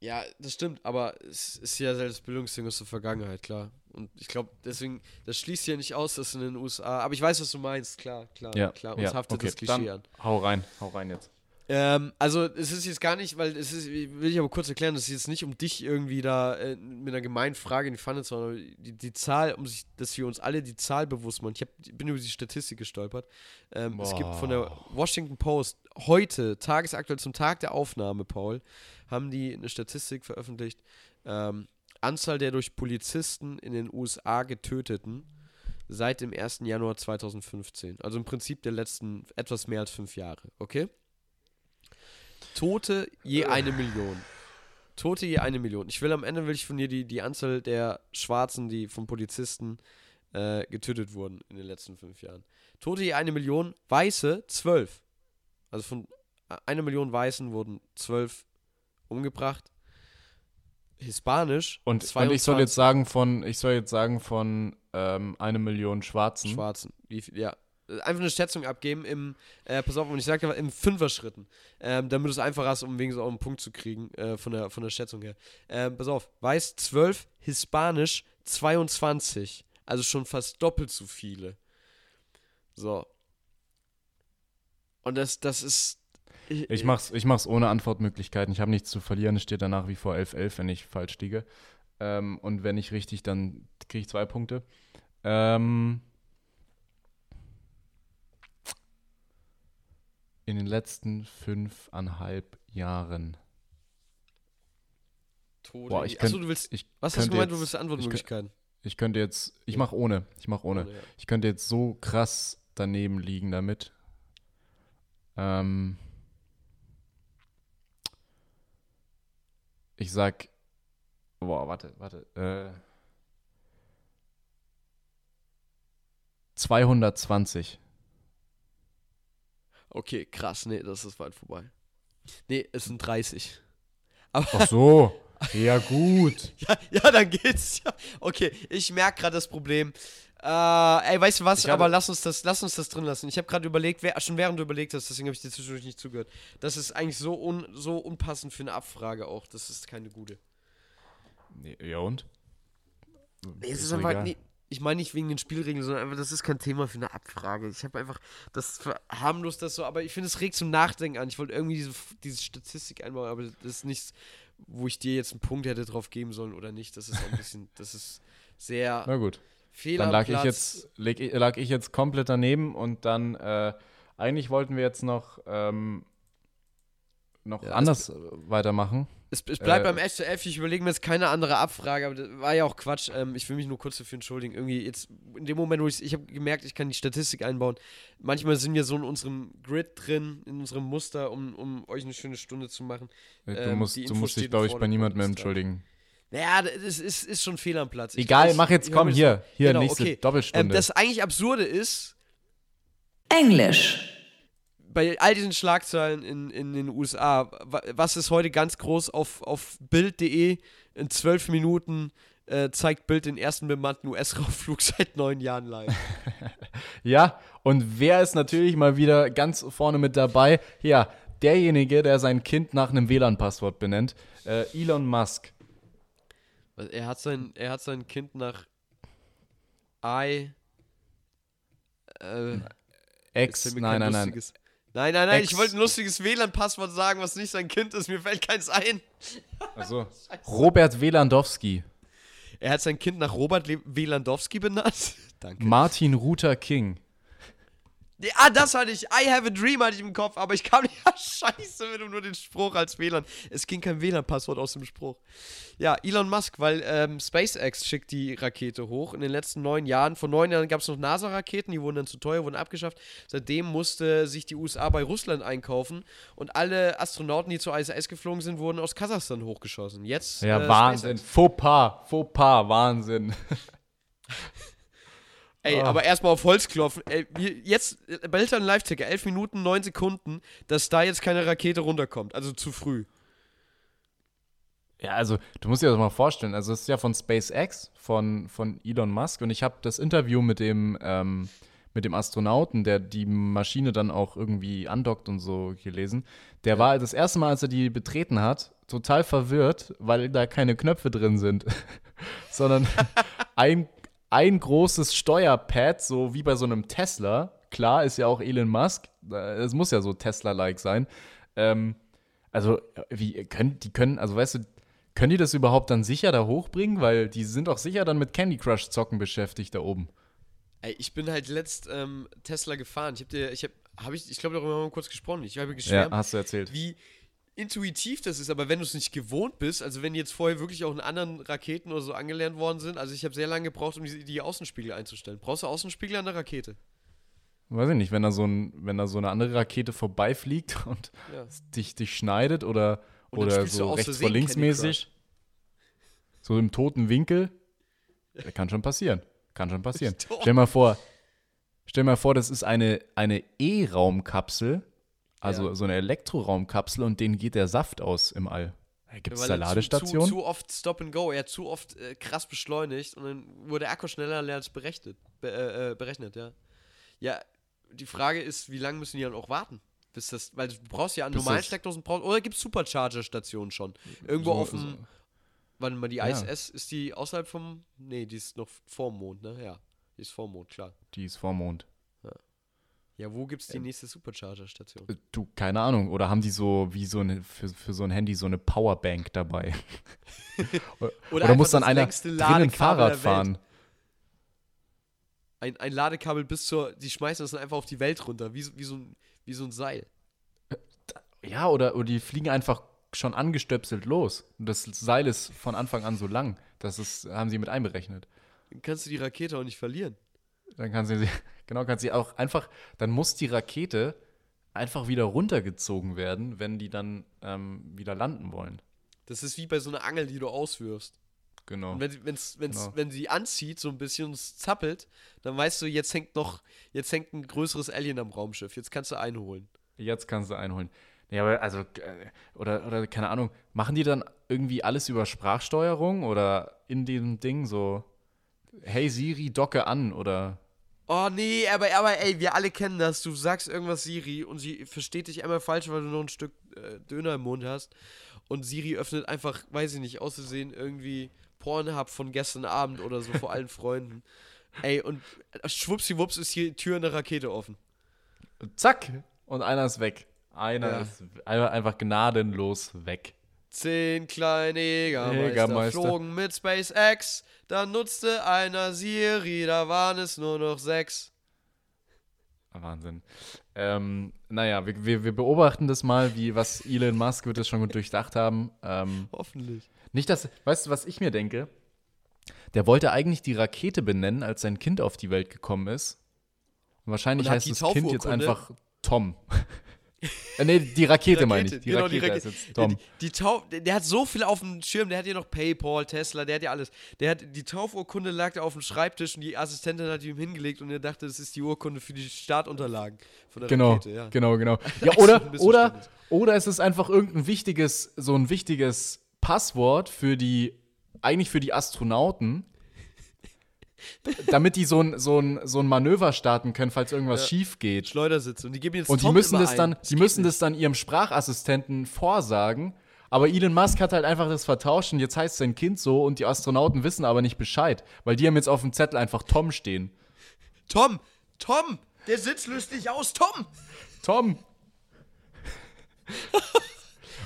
Ja, das stimmt, aber es ist ja selbst das Bildungsding aus der Vergangenheit, klar. Und ich glaube, deswegen, das schließt ja nicht aus, dass in den USA. Aber ich weiß, was du meinst, klar, klar, Ja, klar. Uns ja, haftet okay, das Klischee dann an. Hau rein, hau rein jetzt. Ähm, also es ist jetzt gar nicht, weil es ist, will ich aber kurz erklären, das ist jetzt nicht um dich irgendwie da äh, mit einer gemeinen Frage in die Pfanne zu hauen, sondern die, die Zahl, um sich, dass wir uns alle die Zahl bewusst machen. Ich, hab, bin über die Statistik gestolpert. Ähm, es gibt von der Washington Post heute, tagesaktuell zum Tag der Aufnahme, Paul, haben die eine Statistik veröffentlicht. Ähm, Anzahl der durch Polizisten in den USA getöteten seit dem 1. Januar 2015. Also im Prinzip der letzten etwas mehr als fünf Jahre, okay? Tote je eine Million. Tote je eine Million. Ich will am Ende will ich von dir die, die Anzahl der Schwarzen, die von Polizisten äh, getötet wurden in den letzten fünf Jahren. Tote je eine Million, Weiße zwölf. Also von äh, einer Million Weißen wurden zwölf umgebracht. Hispanisch Und, und ich soll 22 jetzt sagen von, ich soll jetzt sagen von ähm, eine Million Schwarzen. Schwarzen. Wie viel, ja. Einfach eine Schätzung abgeben im, äh, pass auf, und ich sage aber im Fünfer-Schritten, ähm, damit du es einfach hast, um wegen so einen Punkt zu kriegen, äh, von, der, von der Schätzung her. Ähm, pass auf, Weiß 12, Hispanisch 22. Also schon fast doppelt so viele. So. Und das, das ist. Ich mach's, ich mach's ohne Antwortmöglichkeiten. Ich habe nichts zu verlieren. Es steht danach wie vor 11-11, wenn ich falsch liege. Ähm, und wenn ich richtig, dann kriege ich zwei Punkte. Ähm, in den letzten fünfeinhalb Jahren. Tode. Boah, ich Achso, könnt- du willst. Ich Was hast du gemeint, du jetzt- willst Antwortmöglichkeiten? Ich könnte jetzt, ich Ja. mach ohne, ich mach ohne. Ja. Ich könnte jetzt so krass daneben liegen damit. Ähm, ich sag, boah, warte, warte. Äh, 220. Okay, krass. Nee, das ist weit vorbei. Nee, es sind 30. Aber Ach so, ja gut. Ja, ja, dann geht's ja. Okay, ich merke gerade das Problem. Äh, ey, weißt du was? Aber lass uns das, lass uns das drin lassen. Ich habe gerade überlegt, wer, schon während du überlegt hast, deswegen habe ich dir zwischendurch nicht zugehört. Das ist eigentlich so, un, so unpassend für eine Abfrage auch. Das ist keine gute. Nee, ja und? Nee, es ist, einfach, nee, ich meine nicht wegen den Spielregeln, sondern einfach, das ist kein Thema für eine Abfrage. Ich habe einfach, das verharmlost das so, aber ich finde, es regt zum Nachdenken an. Ich wollte irgendwie diese, diese Statistik einbauen, aber das ist nichts, wo ich dir jetzt einen Punkt hätte drauf geben sollen oder nicht. Das ist ein bisschen, das ist sehr Na gut. Fehl Dann lag ich, jetzt, ich- lag ich jetzt komplett daneben und dann, äh, eigentlich wollten wir jetzt noch, ähm, noch Ja, anders weitermachen. Es, es bleibt Äh, beim STF, ich überlege mir jetzt keine andere Abfrage, aber das war ja auch Quatsch. Ähm, ich will mich nur kurz dafür entschuldigen. Irgendwie jetzt, in dem Moment, wo ich ich habe gemerkt, ich kann die Statistik einbauen. Manchmal sind wir so in unserem Grid drin, in unserem Muster, um, um euch eine schöne Stunde zu machen. Äh, Du Ähm, musst, die du musst dich, glaube ich, bei niemandem mehr entschuldigen. Naja, das ist, ist schon fehl am Platz. Ich- Egal, ich- mach jetzt, komm, hier, hier, Genau, nächste okay. Doppelstunde. Ähm, das eigentlich Absurde ist, Englisch. bei all diesen Schlagzeilen in, in den USA, wa- was ist heute ganz groß auf, auf Bild.de in zwölf Minuten äh, zeigt Bild den ersten bemannten US-Raufflug seit neun Jahren live. Ja, und wer ist natürlich mal wieder ganz vorne mit dabei? Ja, derjenige, der sein Kind nach einem WLAN-Passwort benennt, äh, Elon Musk. Er, hat sein, er hat sein Kind nach I. Äh, Ex, nein, nein, nein. Nein, nein, nein, Ex- ich wollte ein lustiges WLAN-Passwort sagen, was nicht sein Kind ist. Mir fällt keins ein. Also, Robert Welandowski, Er hat sein Kind nach Robert Le Welandowski benannt. Danke. Martin Luther King. Ah, das hatte ich. I have a dream hatte ich im Kopf, aber ich kam nicht. Ja, scheiße, wenn du nur den Spruch als WLAN. Es ging kein WLAN-Passwort aus dem Spruch. Ja, Elon Musk, weil ähm, SpaceX schickt die Rakete hoch. In den letzten neun Jahren, vor neun Jahren gab es noch NASA-Raketen, die wurden dann zu teuer, wurden abgeschafft. Seitdem musste sich die USA bei Russland einkaufen und alle Astronauten, die zur ISS geflogen sind, wurden aus Kasachstan hochgeschossen. Jetzt. Ja, äh, Wahnsinn. SpaceX. Fauxpas, Fauxpas, Wahnsinn. Ey, Ah. aber erstmal auf Holz klopfen. Ey, jetzt, äh, bei Eltern Live-Ticker, 11 Minuten, 9 Sekunden, dass da jetzt keine Rakete runterkommt. Also zu früh. Ja, also du musst dir das mal vorstellen. Also es ist ja von SpaceX, von, von Elon Musk. Und ich habe das Interview mit dem, ähm, mit dem Astronauten, der die Maschine dann auch irgendwie andockt und so gelesen. Der war das erste Mal, als er die betreten hat, total verwirrt, weil da keine Knöpfe drin sind, sondern ein, ein großes Steuerpad, so wie bei so einem Tesla. Klar, ist ja auch Elon Musk. Es muss ja so Tesla-like sein. Ähm, also, wie können, die können, also weißt du, können die das überhaupt dann sicher da hochbringen? Weil die sind doch sicher dann mit Candy Crush zocken beschäftigt da oben. Ey, ich bin halt letzt ähm, Tesla gefahren. Ich hab dir, ich hab, hab ich, ich glaube, darüber haben wir kurz gesprochen. Ich habe geschwärmt, hast du erzählt. wie intuitiv das ist, aber wenn du es nicht gewohnt bist, also wenn jetzt vorher wirklich auch in anderen Raketen oder so angelernt worden sind, also ich habe sehr lange gebraucht, um die, die Außenspiegel einzustellen. Brauchst du Außenspiegel an der Rakete? Weiß ich nicht, wenn da so, ein, wenn da so eine andere Rakete vorbeifliegt und Ja. dich, dich schneidet oder, Und oder so rechts vor links mäßig. So im toten Winkel. Ja, kann schon passieren. Kann schon passieren. Stell mal vor, stell mal vor, das ist eine, eine E-Raumkapsel, also Ja. so eine Elektroraumkapsel und denen geht der Saft aus im All. Gibt es da zu- Ladestationen? Zu, zu oft Stop and Go, er hat zu oft äh, krass beschleunigt und dann wurde der Akku schneller als berechnet. Be äh, äh, berechnet, ja. Ja, die Frage ist, wie lange müssen die dann auch warten? Bis das, weil du brauchst ja an Bis normalen Steckdosen, brauchst, oder gibt es Supercharger-Stationen schon? Irgendwo So- auf dem, so- warte mal, die Ja. ISS, ist die außerhalb vom, nee, die ist noch vorm Mond, ne? Ja, die ist vorm Mond, klar. Die ist vor Mond. Ja, wo gibt's die nächste Supercharger-Station? Äh, Du, keine Ahnung. Oder haben die so, wie so eine, für, für so ein Handy so eine Powerbank dabei? oder oder muss dann einer längste drin ein Ladekabel Fahrrad fahren? Ein, ein Ladekabel bis zur, die schmeißen das dann einfach auf die Welt runter, wie, so- wie, so, ein, wie so ein Seil. Ja, oder, oder die fliegen einfach schon angestöpselt los. Und das Seil ist von Anfang an so lang. Das ist, haben sie mit einberechnet. Dann kannst du die Rakete auch nicht verlieren. Dann kann sie, genau, kann sie auch einfach, dann muss die Rakete einfach wieder runtergezogen werden, wenn die dann ähm, wieder landen wollen. Das ist wie bei so einer Angel, die du auswirfst. Genau. Und wenn, sie- wenn's, wenn's, Genau. wenn sie anzieht, so ein bisschen und es zappelt, dann weißt du, jetzt hängt noch, jetzt hängt ein größeres Alien am Raumschiff. Jetzt kannst du einholen. Jetzt kannst du einholen. Ja, aber also, äh, oder, oder keine Ahnung, machen die dann irgendwie alles über Sprachsteuerung oder in dem Ding so, hey Siri, docke an oder. Oh nee, aber, aber ey, wir alle kennen das. Du sagst irgendwas Siri und sie versteht dich einmal falsch, weil du noch ein Stück äh, Döner im Mund hast. Und Siri öffnet einfach, weiß ich nicht, aus Versehen irgendwie Pornhub von gestern Abend oder so vor allen Freunden. Ey, und schwuppsiwupps ist hier die Tür in der Rakete offen. Zack! Und einer ist weg. Einer Ja. ist ein- einfach gnadenlos weg. Zehn kleine Jägermeister, Jägermeister. flogen mit SpaceX. Dann nutzte einer Siri, da waren es nur noch sechs. Wahnsinn. Ähm, naja, wir, wir, wir beobachten das mal, wie was Elon Musk wird das schon gut durchdacht haben. Ähm, Hoffentlich. nicht, dass, weißt du, was ich mir denke? Der wollte eigentlich die Rakete benennen, als sein Kind auf die Welt gekommen ist. Und wahrscheinlich Und heißt das Kind jetzt einfach Tom. Äh, nee, die Rakete, meine ich. Die genau, Rakete, die Rakete. jetzt Tom. Die, die der, hat so viel auf dem Schirm, der hat ja noch Paypal, Tesla, der hat ja alles. Der hat die Taufurkunde lag da auf dem Schreibtisch und die Assistentin hat die ihm hingelegt und er dachte, das ist die Urkunde für die Startunterlagen von der Genau, Rakete. Ja. genau, genau. Ja, oder, oder, oder es ist einfach irgendein wichtiges, so ein wichtiges Passwort für die, eigentlich für die Astronauten, damit die so ein, so, ein, so ein Manöver starten können, falls irgendwas schief geht. Schleudersitz und die geben jetzt Und die Tom müssen das dann, ein. die müssen das dann ihrem Sprachassistenten vorsagen. Aber Elon Musk hat halt einfach das vertauscht und jetzt heißt sein Kind so und die Astronauten wissen aber nicht Bescheid, weil die haben jetzt auf dem Zettel einfach Tom stehen. Tom, Tom, der Sitz löst dich aus, Tom. Tom.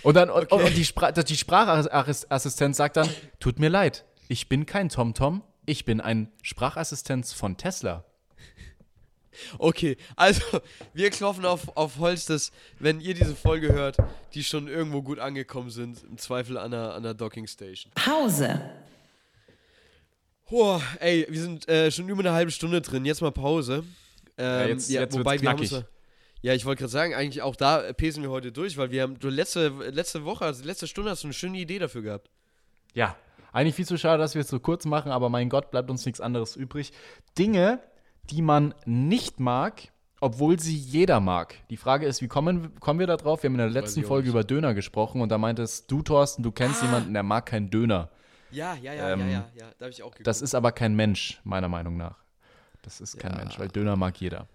Und dann und, und die, Spra die Sprachassistent sagt dann, tut mir leid, ich bin kein Tom Tom, ich bin ein Sprachassistent von Tesla. Okay, also wir klopfen auf, auf Holz, dass, wenn ihr diese Folge hört, die schon irgendwo gut angekommen sind, im Zweifel an der, an der Docking Station. Pause. Boah, ey, wir sind äh, schon über eine halbe Stunde drin. Jetzt mal Pause. Ähm, jetzt- jetzt wird's wir haben uns Ja, ich wollte gerade sagen, eigentlich auch da pesen wir heute durch, weil wir haben, du letzte, letzte Woche, also letzte Stunde hast du eine schöne Idee dafür gehabt. Ja, eigentlich viel zu schade, dass wir es so kurz machen, aber mein Gott, bleibt uns nichts anderes übrig. Dinge, die man nicht mag, obwohl sie jeder mag. Die Frage ist, wie kommen, kommen wir da drauf? Wir haben in der letzten Folge über Döner gesprochen und da meintest du, Thorsten, du kennst jemanden, der mag keinen Döner. Ja, ja, ja, Ähm, ja, ja, ja, da habe ich auch geguckt. Das ist aber kein Mensch, meiner Meinung nach. Das ist kein Ja. Mensch, weil Döner mag jeder.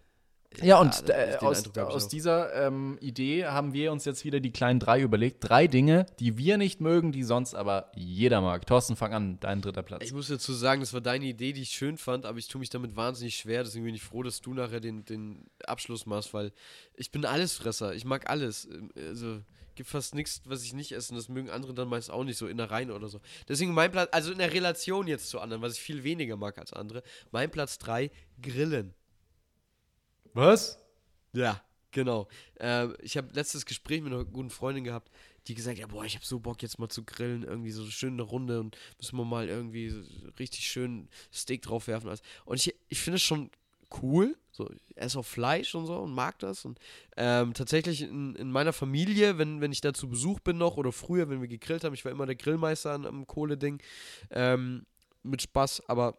Ja, und äh, aus, Eindruck aus dieser ähm, Idee haben wir uns jetzt wieder die kleinen drei überlegt. Drei Dinge, die wir nicht mögen, die sonst aber jeder mag. Thorsten, fang an, dein dritter Platz. Ich muss dazu sagen, das war deine Idee, die ich schön fand, aber ich tue mich damit wahnsinnig schwer. Deswegen bin ich froh, dass du nachher den, den Abschluss machst, weil ich bin Allesfresser. Ich mag alles. Also gibt fast nichts, was ich nicht esse. Und das mögen andere dann meist auch nicht, so Innereien oder so. Deswegen mein Platz, also in der Relation jetzt zu anderen, was ich viel weniger mag als andere, mein Platz 3, Grillen. Was? Ja, genau. Ähm, ich habe letztes Gespräch mit einer guten Freundin gehabt, die gesagt hat, ja, boah, ich habe so Bock jetzt mal zu grillen, irgendwie so eine Runde und müssen wir mal irgendwie so richtig schön Steak drauf werfen. Und ich, ich finde es schon cool, so, ich esse auch Fleisch und so und mag das. Und ähm, tatsächlich in, in meiner Familie, wenn, wenn ich da zu Besuch bin noch oder früher, wenn wir gegrillt haben, ich war immer der Grillmeister an, am Kohleding, ähm, mit Spaß, aber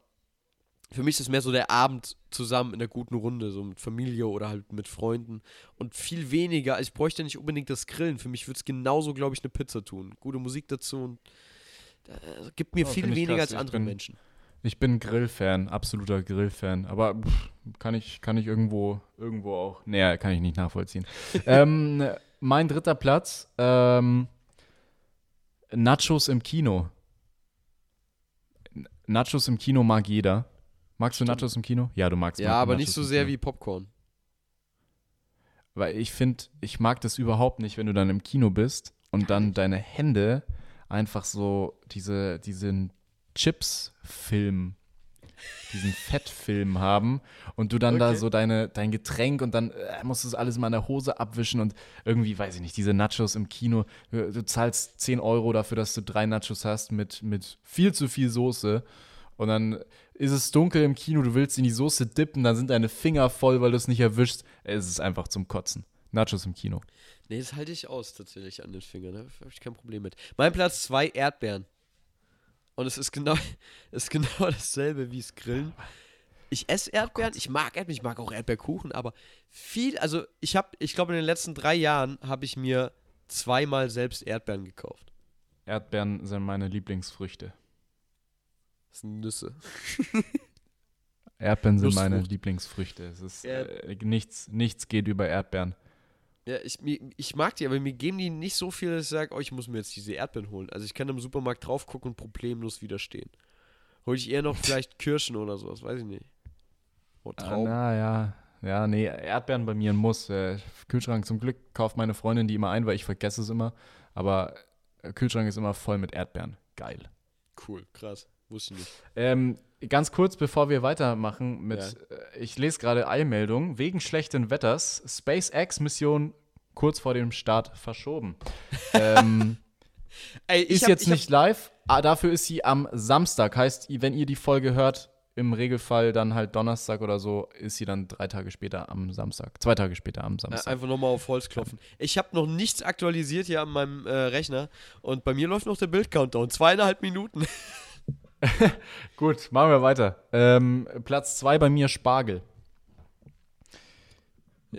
für mich ist es mehr so der Abend zusammen in der guten Runde, so mit Familie oder halt mit Freunden. Und viel weniger, ich bräuchte nicht unbedingt das Grillen. Für mich würde es genauso, glaube ich, eine Pizza tun. Gute Musik dazu und äh, gibt mir Oh, viel weniger krass. als andere Menschen. Ich bin Grillfan, absoluter Grillfan. Aber pff, kann ich, kann ich irgendwo, irgendwo auch. Nee, kann ich nicht nachvollziehen. ähm, mein dritter Platz, ähm, Nachos im Kino. Nachos im Kino mag jeder. Magst du Stimmt. Nachos im Kino? Ja, du magst Ja, aber Nachos nicht so sehr wie Popcorn. Weil ich finde, ich mag das überhaupt nicht, wenn du dann im Kino bist und dann deine Hände einfach so diese, diesen Chips-Film, diesen Fettfilm haben und du dann da Okay. so deine, dein Getränk und dann äh, musst du es alles mal in der Hose abwischen und irgendwie, weiß ich nicht, diese Nachos im Kino, du, du zahlst 10 Euro dafür, dass du drei Nachos hast mit, mit viel zu viel Soße und dann ist es dunkel im Kino, du willst in die Soße dippen, dann sind deine Finger voll, weil du es nicht erwischst. Es ist einfach zum Kotzen. Nachos im Kino. Nee, das halte ich aus tatsächlich an den Fingern. Da habe ich kein Problem mit. Mein Platz 2, Erdbeeren. Und es ist genau, es ist genau dasselbe wie das Grillen. Ich esse Erdbeeren, ich mag Erdbeeren, ich mag auch Erdbeerkuchen, aber viel, also ich habe, ich glaube in den letzten drei Jahren habe ich mir zweimal selbst Erdbeeren gekauft. Erdbeeren sind meine Lieblingsfrüchte. Das sind Nüsse. Erdbeeren sind meine Lieblingsfrüchte. Es ist, Ja. äh, nichts, nichts geht über Erdbeeren. Ja, ich, ich mag die, aber mir geben die nicht so viel, dass ich sage, oh, ich muss mir jetzt diese Erdbeeren holen. Also ich kann im Supermarkt drauf gucken und problemlos widerstehen. Hol ich eher noch vielleicht Kirschen oder sowas, weiß ich nicht. Oder Ah, Trauben. na ja. Ja, nee, Erdbeeren bei mir ein Muss. Äh, Kühlschrank zum Glück kauft meine Freundin die immer ein, weil ich vergesse es immer. Aber Kühlschrank ist immer voll mit Erdbeeren. Geil. Cool, krass. Wusste ich nicht. Ähm, ganz kurz, bevor wir weitermachen mit, Ja. äh, ich lese gerade Eilmeldung, wegen schlechten Wetters, SpaceX-Mission kurz vor dem Start verschoben. ähm, Ey, ist hab- jetzt nicht live, ah, dafür ist sie am Samstag. Heißt, wenn ihr die Folge hört, im Regelfall dann halt Donnerstag oder so, ist sie dann drei Tage später am Samstag. Zwei Tage später am Äh, Samstag. Einfach nochmal auf Holz klopfen. Ich habe noch nichts aktualisiert hier an meinem äh, Rechner und bei mir läuft noch der Bild-Countdown. Zweieinhalb Minuten. Gut, machen wir weiter. Ähm, Platz zwei bei mir Spargel.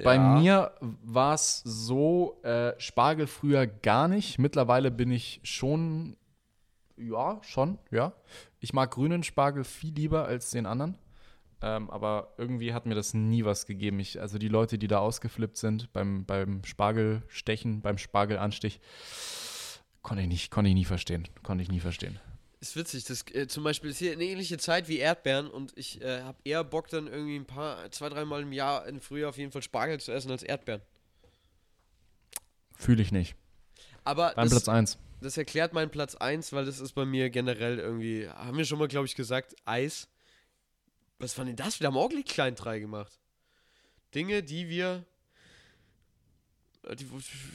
Bei Ja. mir war es so, äh, Spargel früher gar nicht. Mittlerweile bin ich schon, ja, schon, ja. Ich mag grünen Spargel viel lieber als den anderen. Ähm, aber irgendwie hat mir das nie was gegeben. Ich, also die Leute, die da ausgeflippt sind beim, beim Spargelstechen, beim Spargelanstich, konnte ich, nicht, konnte ich nie verstehen. Konnte ich nie verstehen. Ist witzig, das äh, zum Beispiel ist hier eine ähnliche Zeit wie Erdbeeren und ich äh, habe eher Bock dann irgendwie ein paar, zwei, dreimal im Jahr im Frühjahr auf jeden Fall Spargel zu essen als Erdbeeren. Fühle ich nicht. Aber das, Platz 1. das erklärt meinen Platz 1, weil das ist bei mir generell irgendwie, haben wir schon mal, glaube ich, gesagt, Eis. Was war denn das? Wir haben auch kleinen drei gemacht. Dinge, die wir, die,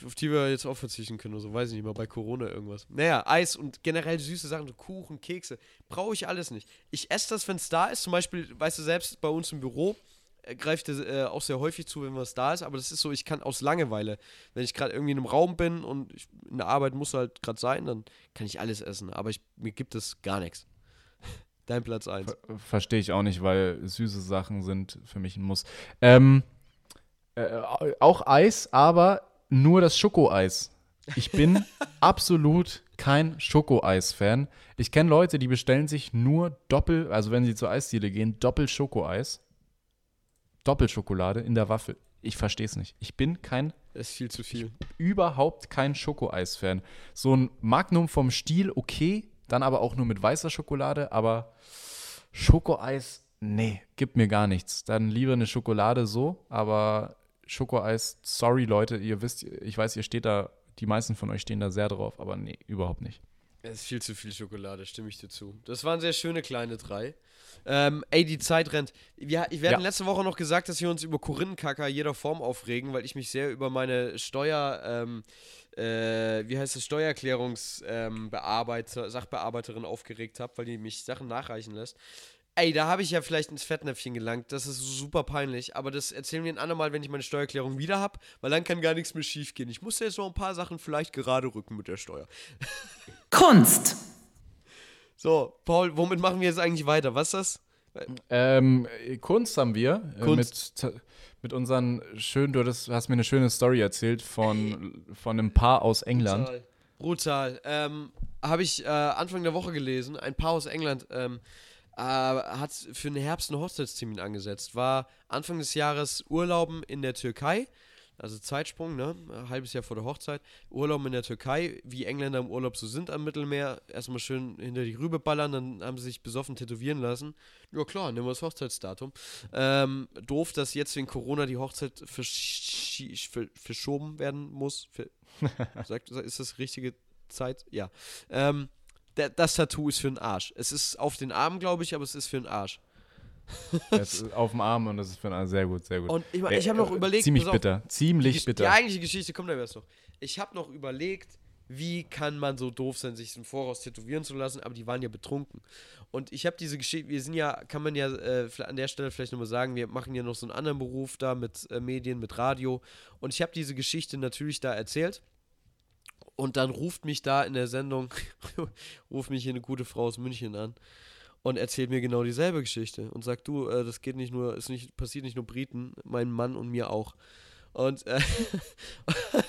auf die wir jetzt auch verzichten können oder so, weiß ich nicht mal, bei Corona irgendwas. Naja, Eis und generell süße Sachen, so Kuchen, Kekse, brauche ich alles nicht. Ich esse das, wenn es da ist, zum Beispiel, weißt du selbst, bei uns im Büro äh, greift das äh, auch sehr häufig zu, wenn was da ist, aber das ist so, ich kann aus Langeweile, wenn ich gerade irgendwie in einem Raum bin und ich, in der Arbeit muss halt gerade sein, dann kann ich alles essen, aber ich, mir gibt es gar nichts. Dein Platz 1. Verstehe ich auch nicht, weil süße Sachen sind für mich ein Muss. Ähm, äh, auch Eis, aber nur das Schokoeis. Ich bin absolut kein Schokoeis-Fan. Ich kenne Leute, die bestellen sich nur Doppel, also wenn sie zur Eisdiele gehen, Doppel-Schokoeis. Doppelschokolade in der Waffel. Ich verstehe es nicht. Ich bin kein, Das ist viel zu viel. überhaupt kein Schokoeis-Fan. So ein Magnum vom Stiel, okay, dann aber auch nur mit weißer Schokolade, aber Schokoeis, nee, gibt mir gar nichts. Dann lieber eine Schokolade so, aber Schokoeis, sorry Leute, ihr wisst, ich weiß, ihr steht da, die meisten von euch stehen da sehr drauf, aber nee, überhaupt nicht. Es ist viel zu viel Schokolade, stimme ich dir zu. Das waren sehr schöne kleine drei. Ähm, ey, die Zeit rennt. Wir, wir hatten Ja. letzte Woche noch gesagt, dass wir uns über Korinenkacker jeder Form aufregen, weil ich mich sehr über meine Steuer, ähm, äh, wie heißt es, Steuererklärungsbearbeiter, ähm, Bearbeiter- Sachbearbeiterin aufgeregt habe, weil die mich Sachen nachreichen lässt. Ey, da habe ich ja vielleicht ins Fettnäpfchen gelangt. Das ist super peinlich. Aber das erzählen wir ein andermal, wenn ich meine Steuererklärung wieder habe, weil dann kann gar nichts mehr schief gehen. Ich muss jetzt noch ein paar Sachen vielleicht gerade rücken mit der Steuer. Kunst. So, Paul, womit machen wir jetzt eigentlich weiter? Was ist das? Ähm, Kunst haben wir. äh, Kunst. Mit, mit unseren schönen, du hast mir eine schöne Story erzählt von, von einem Paar aus England. Brutal. Brutal. Ähm, Habe ich äh, Anfang der Woche gelesen. Ein Paar aus England ähm, äh, hat für den Herbst einen Hochzeitstermin angesetzt. War Anfang des Jahres Urlauben in der Türkei. Also Zeitsprung, ne? Ein halbes Jahr vor der Hochzeit. Urlauben in der Türkei, wie Engländer im Urlaub so sind am Mittelmeer. Erstmal schön hinter die Rübe ballern, dann haben sie sich besoffen tätowieren lassen. Ja klar, nehmen wir das Hochzeitsdatum. Ähm, doof, dass jetzt wegen Corona die Hochzeit verschi- ver- verschoben werden muss. Ver Sagt, ist das richtige Zeit? Ja. Ähm, das Tattoo ist für den Arsch. Es ist auf den Arm, glaube ich, aber es ist für den Arsch. Es ist auf dem Arm und das ist für einen sehr gut, sehr gut. Und ich, mein, ich habe noch äh, überlegt. Ziemlich auf, bitter. Ziemlich die, bitter. Die eigentliche Geschichte kommt da erst noch. Ich habe noch überlegt, wie kann man so doof sein, sich im Voraus tätowieren zu lassen, aber die waren ja betrunken. Und ich habe diese Geschichte, wir sind ja, kann man ja äh, an der Stelle vielleicht nochmal sagen, wir machen ja noch so einen anderen Beruf da mit äh, Medien, mit Radio. Und ich habe diese Geschichte natürlich da erzählt. Und dann ruft mich da in der Sendung, ruft mich hier eine gute Frau aus München an und erzählt mir genau dieselbe Geschichte und sagt, du, äh, das geht nicht nur, ist nicht, passiert nicht nur Briten, meinem Mann und mir auch. Und, äh,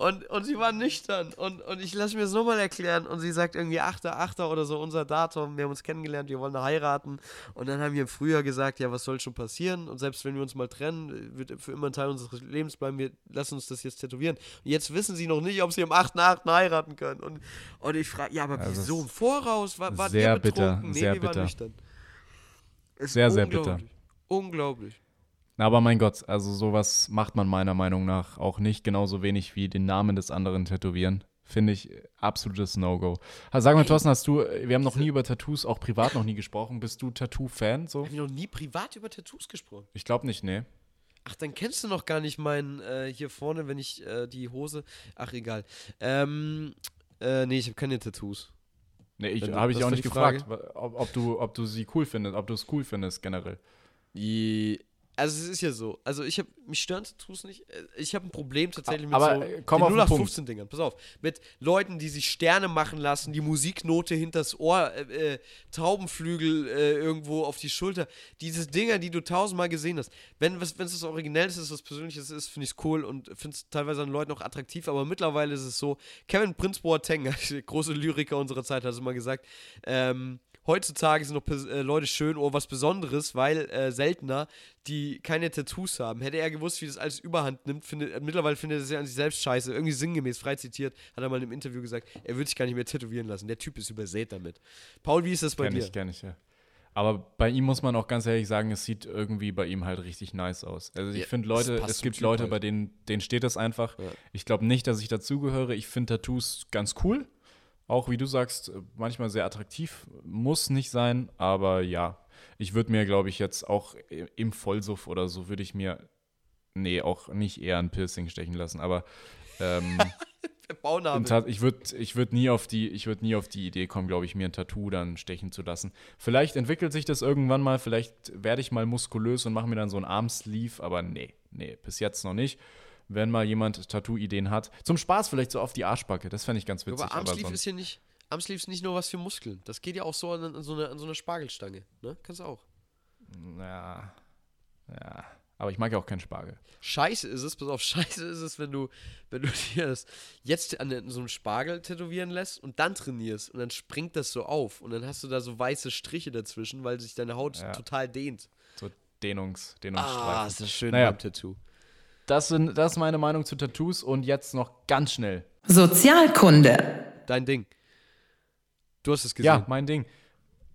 und, und sie war nüchtern. Und, und ich lasse mir das nochmal erklären. Und sie sagt irgendwie 8.8. oder so unser Datum. Wir haben uns kennengelernt, wir wollen heiraten. Und dann haben wir im Frühjahr gesagt, ja, was soll schon passieren? Und selbst wenn wir uns mal trennen, wird für immer ein Teil unseres Lebens bleiben. Wir lassen uns das jetzt tätowieren. Und jetzt wissen sie noch nicht, ob sie am 8.8. heiraten können. Und, und ich frage, ja, aber Also wieso es im Voraus? War, war sehr ihr betrunken? bitter, Nee, sehr wir waren bitter. nüchtern. Ist Sehr, sehr bitter. unglaublich. Aber mein Gott, also sowas macht man meiner Meinung nach auch nicht genauso wenig wie den Namen des anderen tätowieren. Finde ich äh, absolutes No-Go. Also, sag mal, Thorsten, hast du, äh, wir haben noch nie über Tattoos, auch privat noch nie gesprochen. Bist du Tattoo-Fan? So? Hab ich noch nie privat über Tattoos gesprochen. Ich glaube nicht, nee. Ach, dann kennst du noch gar nicht meinen äh, hier vorne, wenn ich äh, die Hose. Ach, egal. Ähm, äh, nee, ich habe keine Tattoos. Nee, ich habe ich auch nicht gefragt, ob, ob, du, ob du sie cool findest, ob du es cool findest generell. Die, also es ist ja so. Also ich habe mich stören Tattoos nicht. Ich habe ein Problem tatsächlich mit Aber, so äh, komm den auf den Punkt. 0815 Dingern. Pass auf, mit Leuten, die sich Sterne machen lassen, die Musiknote hinters Ohr, äh, äh, Taubenflügel äh, irgendwo auf die Schulter. Diese Dinger, die du tausendmal gesehen hast. Wenn was wenn es das Originell ist, ist was Persönliches ist, finde ich es cool und finde es teilweise an Leuten auch attraktiv. Aber mittlerweile ist es so. Kevin Prince Boateng, der große Lyriker unserer Zeit, hat es immer gesagt. Ähm, Heutzutage sind noch äh, Leute schön oder was Besonderes, weil äh, seltener, die keine Tattoos haben. Hätte er gewusst, wie das alles überhand nimmt, findet, äh, mittlerweile findet er es ja an sich selbst scheiße. Irgendwie sinngemäß, frei zitiert, hat er mal in einem Interview gesagt, er würde sich gar nicht mehr tätowieren lassen. Der Typ ist übersät damit. Paul, wie ist das bei Kenn dir? ich, kenn ich, ja. Aber bei ihm muss man auch ganz ehrlich sagen, es sieht irgendwie bei ihm halt richtig nice aus. Also ich Ja, finde Leute, es gibt Leute, halt. bei denen, denen steht das einfach. Ja. Ich glaube nicht, dass ich dazugehöre. Ich finde Tattoos ganz cool. Auch wie du sagst, manchmal sehr attraktiv. Muss nicht sein, aber ja. Ich würde mir, glaube ich, jetzt auch im Vollsuff oder so, würde ich mir, nee, auch nicht eher ein Piercing stechen lassen. Aber ähm, Tat- ich würde ich würd nie, auf die- ich würd nie auf die Idee kommen, glaube ich, mir ein Tattoo dann stechen zu lassen. Vielleicht entwickelt sich das irgendwann mal, vielleicht werde ich mal muskulös und mache mir dann so ein Armsleeve, aber nee, nee, bis jetzt noch nicht. Wenn mal jemand Tattoo-Ideen hat. Zum Spaß vielleicht so auf die Arschbacke, das fände ich ganz witzig. aber Armsleeve sonst- ist hier nicht. Armsleeve ist nicht nur was für Muskeln. Das geht ja auch so an, an, so, einer, an so einer Spargelstange. Ne? Kannst du auch. Ja, ja. Aber ich mag ja auch keinen Spargel. Scheiße ist es, pass auf, scheiße ist es, wenn du, wenn du dir das jetzt an so einem Spargel tätowieren lässt und dann trainierst und dann springt das so auf und dann hast du da so weiße Striche dazwischen, weil sich deine Haut Ja. total dehnt. So Dehnungs, Ah, Dehnungsstreifen. ist das schön Naja. beim Tattoo. Das, sind, das ist meine Meinung zu Tattoos und jetzt noch ganz schnell. Sozialkunde. Dein Ding. Du hast es gesehen. Ja, mein Ding.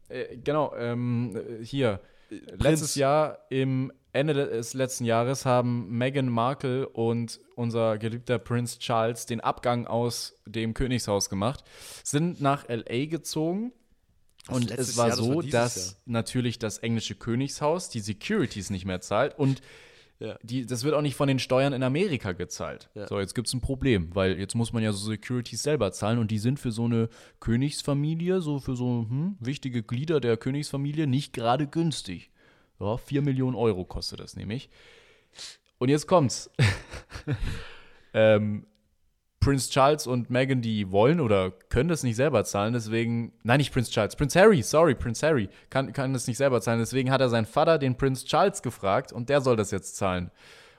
Äh, genau, ähm, äh, hier. Letztes Jahr, im Ende des letzten Jahres, haben Meghan Markle und unser geliebter Prinz Charles den Abgang aus dem Königshaus gemacht, sind nach LA gezogen. Das Und es war Jahr, das so, war dieses dass Jahr. natürlich das englische Königshaus die Securities nicht mehr zahlt und Ja. die, das wird auch nicht von den Steuern in Amerika gezahlt. Ja. So, jetzt gibt es ein Problem, weil jetzt muss man ja so Securities selber zahlen und die sind für so eine Königsfamilie, so für so hm, wichtige Glieder der Königsfamilie nicht gerade günstig. Ja, 4 Millionen Euro kostet das nämlich. Und jetzt kommt's. ähm, Prince Charles und Meghan, die wollen oder können das nicht selber zahlen, deswegen, nein, nicht Prince Charles, Prince Harry, sorry, Prince Harry, kann, kann das nicht selber zahlen, deswegen hat er seinen Vater, den Prince Charles, gefragt und der soll das jetzt zahlen.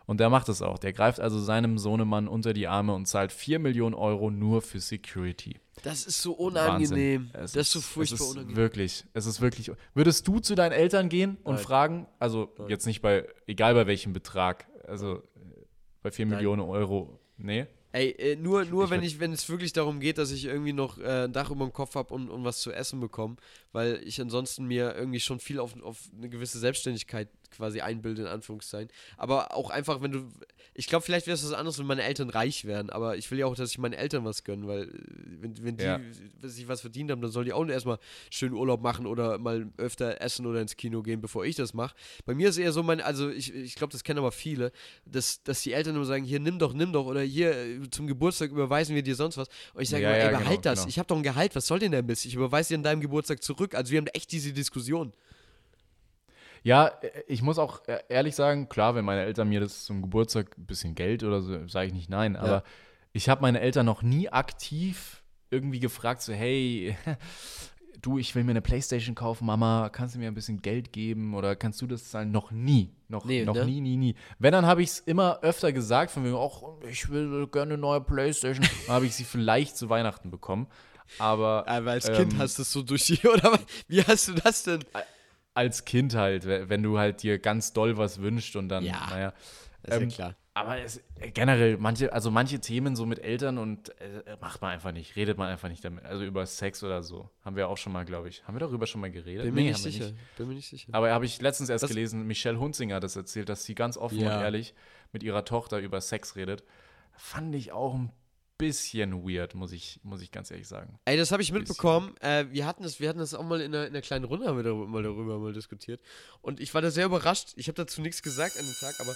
Und der macht es auch. Der greift also seinem Sohnemann unter die Arme und zahlt 4 Millionen Euro nur für Security. Das ist so unangenehm. Das ist so furchtbar ist unangenehm. Wirklich, es ist wirklich. Würdest du zu deinen Eltern gehen und Nein. fragen, also jetzt nicht bei, egal bei welchem Betrag, also äh, bei 4 Nein. Millionen Euro, nee? Ey, äh, nur, nur Ich wenn, ich, wenn es wirklich darum geht, dass ich irgendwie noch äh, ein Dach über dem Kopf habe und, und was zu essen bekomme, weil ich ansonsten mir irgendwie schon viel auf, auf eine gewisse Selbstständigkeit quasi einbilde, in Anführungszeichen. Aber auch einfach, wenn du. Ich glaube, vielleicht wäre es was anderes, wenn meine Eltern reich wären, aber ich will ja auch, dass ich meinen Eltern was gönne, weil äh, wenn, wenn die Ja. sich was verdient haben, dann sollen die auch erstmal schön Urlaub machen oder mal öfter essen oder ins Kino gehen, bevor ich das mache. Bei mir ist eher so, mein, also ich, ich glaube, das kennen aber viele, dass, dass die Eltern immer sagen, hier nimm doch, nimm doch oder hier äh, zum Geburtstag überweisen wir dir sonst was. Und ich sage Ja, immer, ey, ja, behalt genau, das, genau. ich habe doch ein Gehalt, was soll denn der Mist? Ich überweise dir an deinem Geburtstag zurück. Also wir haben echt diese Diskussion. Ja, ich muss auch äh, ehrlich sagen, klar, wenn meine Eltern mir das zum Geburtstag ein bisschen Geld oder so, sage ich nicht nein, aber ich habe meine Eltern noch nie aktiv irgendwie gefragt, so, hey, du, ich will mir eine Playstation kaufen, Mama, kannst du mir ein bisschen Geld geben oder kannst du das zahlen? Noch nie. Noch, Nee, noch ne? nie, nie, nie. Wenn, dann habe ich es immer öfter gesagt, von wegen, ach, ich will gerne eine neue Playstation. Dann habe ich sie vielleicht zu Weihnachten bekommen. Aber Aber als Ähm, Kind hast du es so durch die, oder wie hast du das denn? als Kind halt, we- wenn du halt dir ganz doll was wünschst und dann, Ja, naja. Ist Ähm, ja klar. Aber es, äh, generell, manche, also manche Themen so mit Eltern und äh, macht man einfach nicht, redet man einfach nicht damit. Also über Sex oder so. Haben wir auch schon mal, glaube ich. Haben wir darüber schon mal geredet? Bin mir Nee, nicht sicher. Bin mir nicht sicher. Aber habe ich letztens erst Das- gelesen, Michelle Hunzinger hat das erzählt, dass sie ganz offen Ja. und ehrlich mit ihrer Tochter über Sex redet. Fand ich auch ein bisschen weird, muss ich, muss ich ganz ehrlich sagen. Ey, das habe ich mitbekommen. Äh, wir hatten das, wir hatten das auch mal in einer, in einer kleinen Runde, haben wir darüber, mal darüber mal diskutiert. Und ich war da sehr überrascht. Ich habe dazu nichts gesagt an dem Tag, aber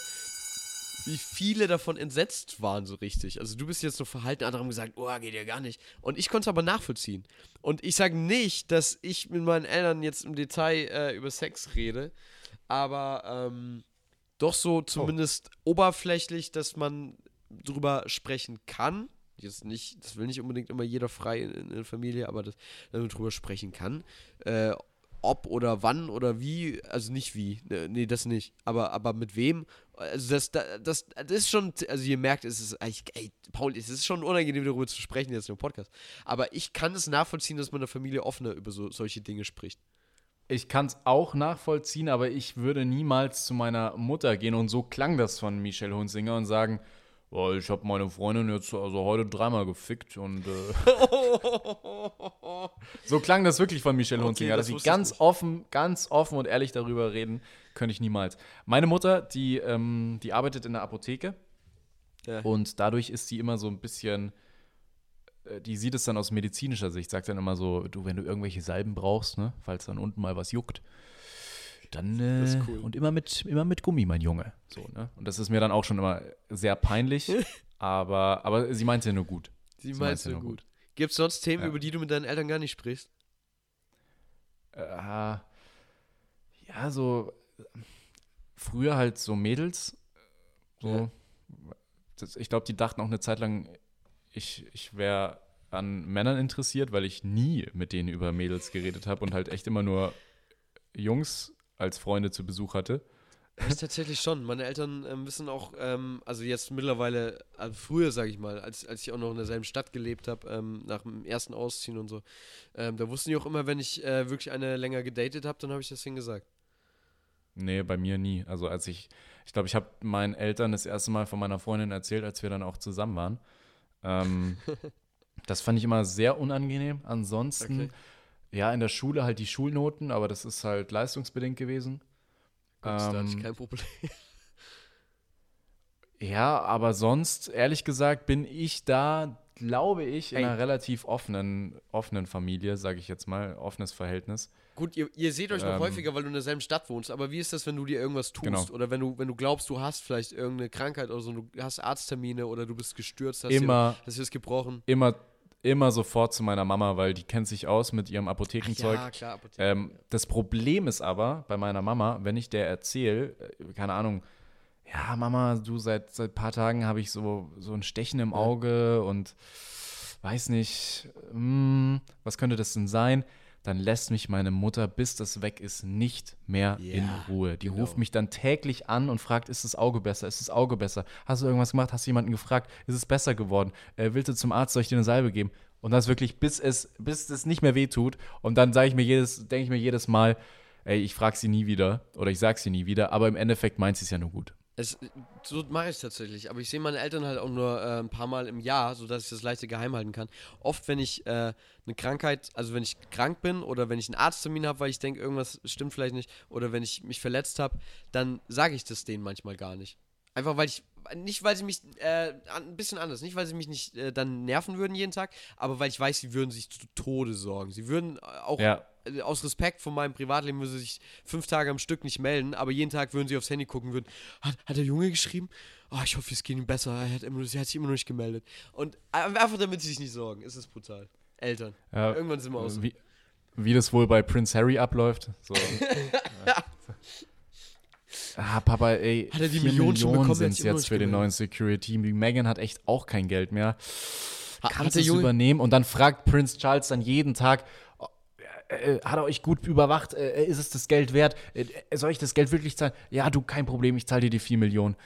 wie viele davon entsetzt waren so richtig. Also du bist jetzt so verhalten, andere haben gesagt, oh, geht ja gar nicht. Und ich konnte es aber nachvollziehen. Und ich sage nicht, dass ich mit meinen Eltern jetzt im Detail äh, über Sex rede, aber ähm, doch so zumindest oh. oberflächlich, dass man drüber sprechen kann. Jetzt nicht, das will nicht unbedingt immer jeder frei in, in der Familie, aber dass, dass man drüber sprechen kann. Äh, ob oder wann oder wie, also nicht wie, ne, nee, das nicht, aber, aber mit wem, also das, das, das, das ist schon, also ihr merkt, es ist eigentlich, ey, Paul, es ist schon unangenehm darüber zu sprechen jetzt im Podcast, aber ich kann es nachvollziehen, dass man in der Familie offener über so, solche Dinge spricht. Ich kann es auch nachvollziehen, aber ich würde niemals zu meiner Mutter gehen und so klang das von Michelle Hunzinger und sagen, oh, ich habe meine Freundin jetzt also heute dreimal gefickt und äh so klang das wirklich von Michelle okay, Hunzinger, das dass sie ganz offen, ganz offen und ehrlich darüber reden, könnte ich niemals. Meine Mutter, die, ähm, die arbeitet in der Apotheke ja. und dadurch ist sie immer so ein bisschen äh, die sieht es dann aus medizinischer Sicht, sagt dann immer so, du, wenn du irgendwelche Salben brauchst, ne, falls dann unten mal was juckt, dann äh, cool. und immer mit, immer mit Gummi, mein Junge. So, ne? Und das ist mir dann auch schon immer sehr peinlich, aber, aber sie meint es ja nur gut. Sie, sie meint es ja nur gut. gut. Gibt es sonst Themen, ja. über die du mit deinen Eltern gar nicht sprichst? Äh, ja, so früher halt so Mädels. So, ja. das, ich glaube, die dachten auch eine Zeit lang, ich, ich wäre an Männern interessiert, weil ich nie mit denen über Mädels geredet habe und halt echt immer nur Jungs als Freunde zu Besuch hatte. Ich tatsächlich schon. Meine Eltern ähm, wissen auch, ähm, also jetzt mittlerweile, also früher sage ich mal, als, als ich auch noch in derselben Stadt gelebt habe, ähm, nach dem ersten Ausziehen und so, ähm, da wussten die auch immer, wenn ich äh, wirklich eine länger gedatet habe, dann habe ich das denen gesagt. Nee, bei mir nie. Also als ich, ich glaube, ich habe meinen Eltern das erste Mal von meiner Freundin erzählt, als wir dann auch zusammen waren. Ähm, das fand ich immer sehr unangenehm. Ansonsten, okay. Ja, in der Schule halt die Schulnoten, aber das ist halt leistungsbedingt gewesen. Gott, ähm, da hatte ich kein Problem. Ja, aber sonst, ehrlich gesagt, bin ich da, glaube ich, in Ey. einer relativ offenen, offenen Familie, sage ich jetzt mal, offenes Verhältnis. Gut, ihr, ihr seht euch noch ähm, häufiger, weil du in derselben Stadt wohnst, aber wie ist das, wenn du dir irgendwas tust? Genau. Oder wenn du, wenn du glaubst, du hast vielleicht irgendeine Krankheit oder so, du hast Arzttermine oder du bist gestürzt, hast immer, dir, hast dir das gebrochen? Immer, immer sofort zu meiner Mama, weil die kennt sich aus mit ihrem Apothekenzeug. ja, klar, Apotheken, ähm, ja. Das Problem ist aber bei meiner Mama, wenn ich der erzähle, äh, keine Ahnung, ja, Mama, du, seit, seit ein paar Tagen habe ich so, so ein Stechen im Auge ja. und weiß nicht, mh, hm, was könnte das denn sein? Dann lässt mich meine Mutter, bis das weg ist, nicht mehr yeah, in Ruhe. Die genau. ruft mich dann täglich an und fragt, ist das Auge besser? Ist das Auge besser? Hast du irgendwas gemacht? Hast du jemanden gefragt? Ist es besser geworden? Äh, willst du zum Arzt? Soll ich dir eine Salbe geben? Und das wirklich, bis es, bis es nicht mehr wehtut. Und dann sage ich mir jedes, denke ich mir jedes Mal, ey, ich frage sie nie wieder oder ich sage sie nie wieder, aber im Endeffekt meint sie es ja nur gut. Es, so mache ich es tatsächlich. Aber ich sehe meine Eltern halt auch nur äh, ein paar Mal im Jahr, sodass ich das leichter geheim halten kann. Oft, wenn ich äh, eine Krankheit, also wenn ich krank bin oder wenn ich einen Arzttermin habe, weil ich denke, irgendwas stimmt vielleicht nicht, oder wenn ich mich verletzt habe, dann sage ich das denen manchmal gar nicht. Einfach weil ich, nicht weil sie mich, äh, ein bisschen anders, nicht weil sie mich nicht äh, dann nerven würden jeden Tag, aber weil ich weiß, sie würden sich zu Tode sorgen. Sie würden äh, auch ja. Äh, aus Respekt vor meinem Privatleben würden sie sich fünf Tage am Stück nicht melden, aber jeden Tag würden sie aufs Handy gucken würden, hat, hat der Junge geschrieben? Oh, ich hoffe, es geht ihm besser. Er hat, immer, er hat sich immer noch nicht gemeldet. Und einfach damit sie sich nicht sorgen, ist es brutal. Eltern. Ja, Irgendwann sind wir aus. Wie, wie das wohl bei Prince Harry abläuft. So. ja. Ah, Papa, ey, hat er die Millionen, Millionen sind es jetzt für den neuen Security. Megan hat echt auch kein Geld mehr. Kannst du es übernehmen? Und dann fragt Prince Charles dann jeden Tag, äh, hat er euch gut überwacht? Äh, ist es das Geld wert? Äh, soll ich das Geld wirklich zahlen? Ja, du, kein Problem, ich zahle dir die 4 Millionen.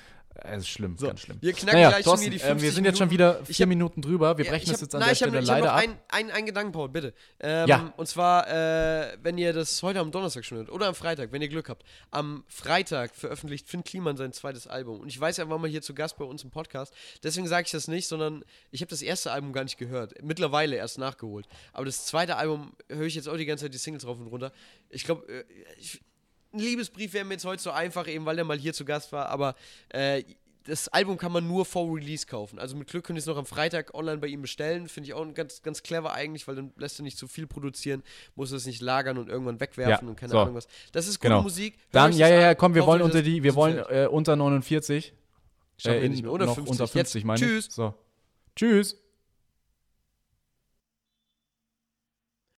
Es ist schlimm, so, ganz schlimm. Wir knacken naja, gleich Thorsten, schon wieder die 50 äh, Wir sind jetzt schon wieder vier hab, Minuten drüber. Wir brechen ja, das jetzt an nein, der Stelle hab, leider ab. Ein, ein, Gedanken, Paul, bitte. Ähm, ja. Und zwar, äh, wenn ihr das heute am Donnerstag schon hört oder am Freitag, wenn ihr Glück habt. Am Freitag veröffentlicht Finn Kliman sein zweites Album. Und ich weiß, er war mal hier zu Gast bei uns im Podcast. Deswegen sage ich das nicht, sondern ich habe das erste Album gar nicht gehört. Mittlerweile erst nachgeholt. Aber das zweite Album höre ich jetzt auch die ganze Zeit die Singles rauf und runter. Ich glaube, äh, ein Liebesbrief wäre mir jetzt heute so einfach, eben weil er mal hier zu Gast war. Aber äh, das Album kann man nur vor Release kaufen. Also mit Glück könnt ihr es noch am Freitag online bei ihm bestellen. Finde ich auch ganz, ganz clever eigentlich, weil dann lässt er nicht zu viel produzieren, muss es nicht lagern und irgendwann wegwerfen Ja, und keine so. Ahnung was. Das ist gute Genau. Musik. Hört Dann, ja, ja, ja, komm, wir kauft wollen unter die, wir wollen äh, unter 49. Schaffen wir in- nicht mehr. Unter noch 50. unter 50, Jetzt. meine ich. Tschüss. So. Tschüss.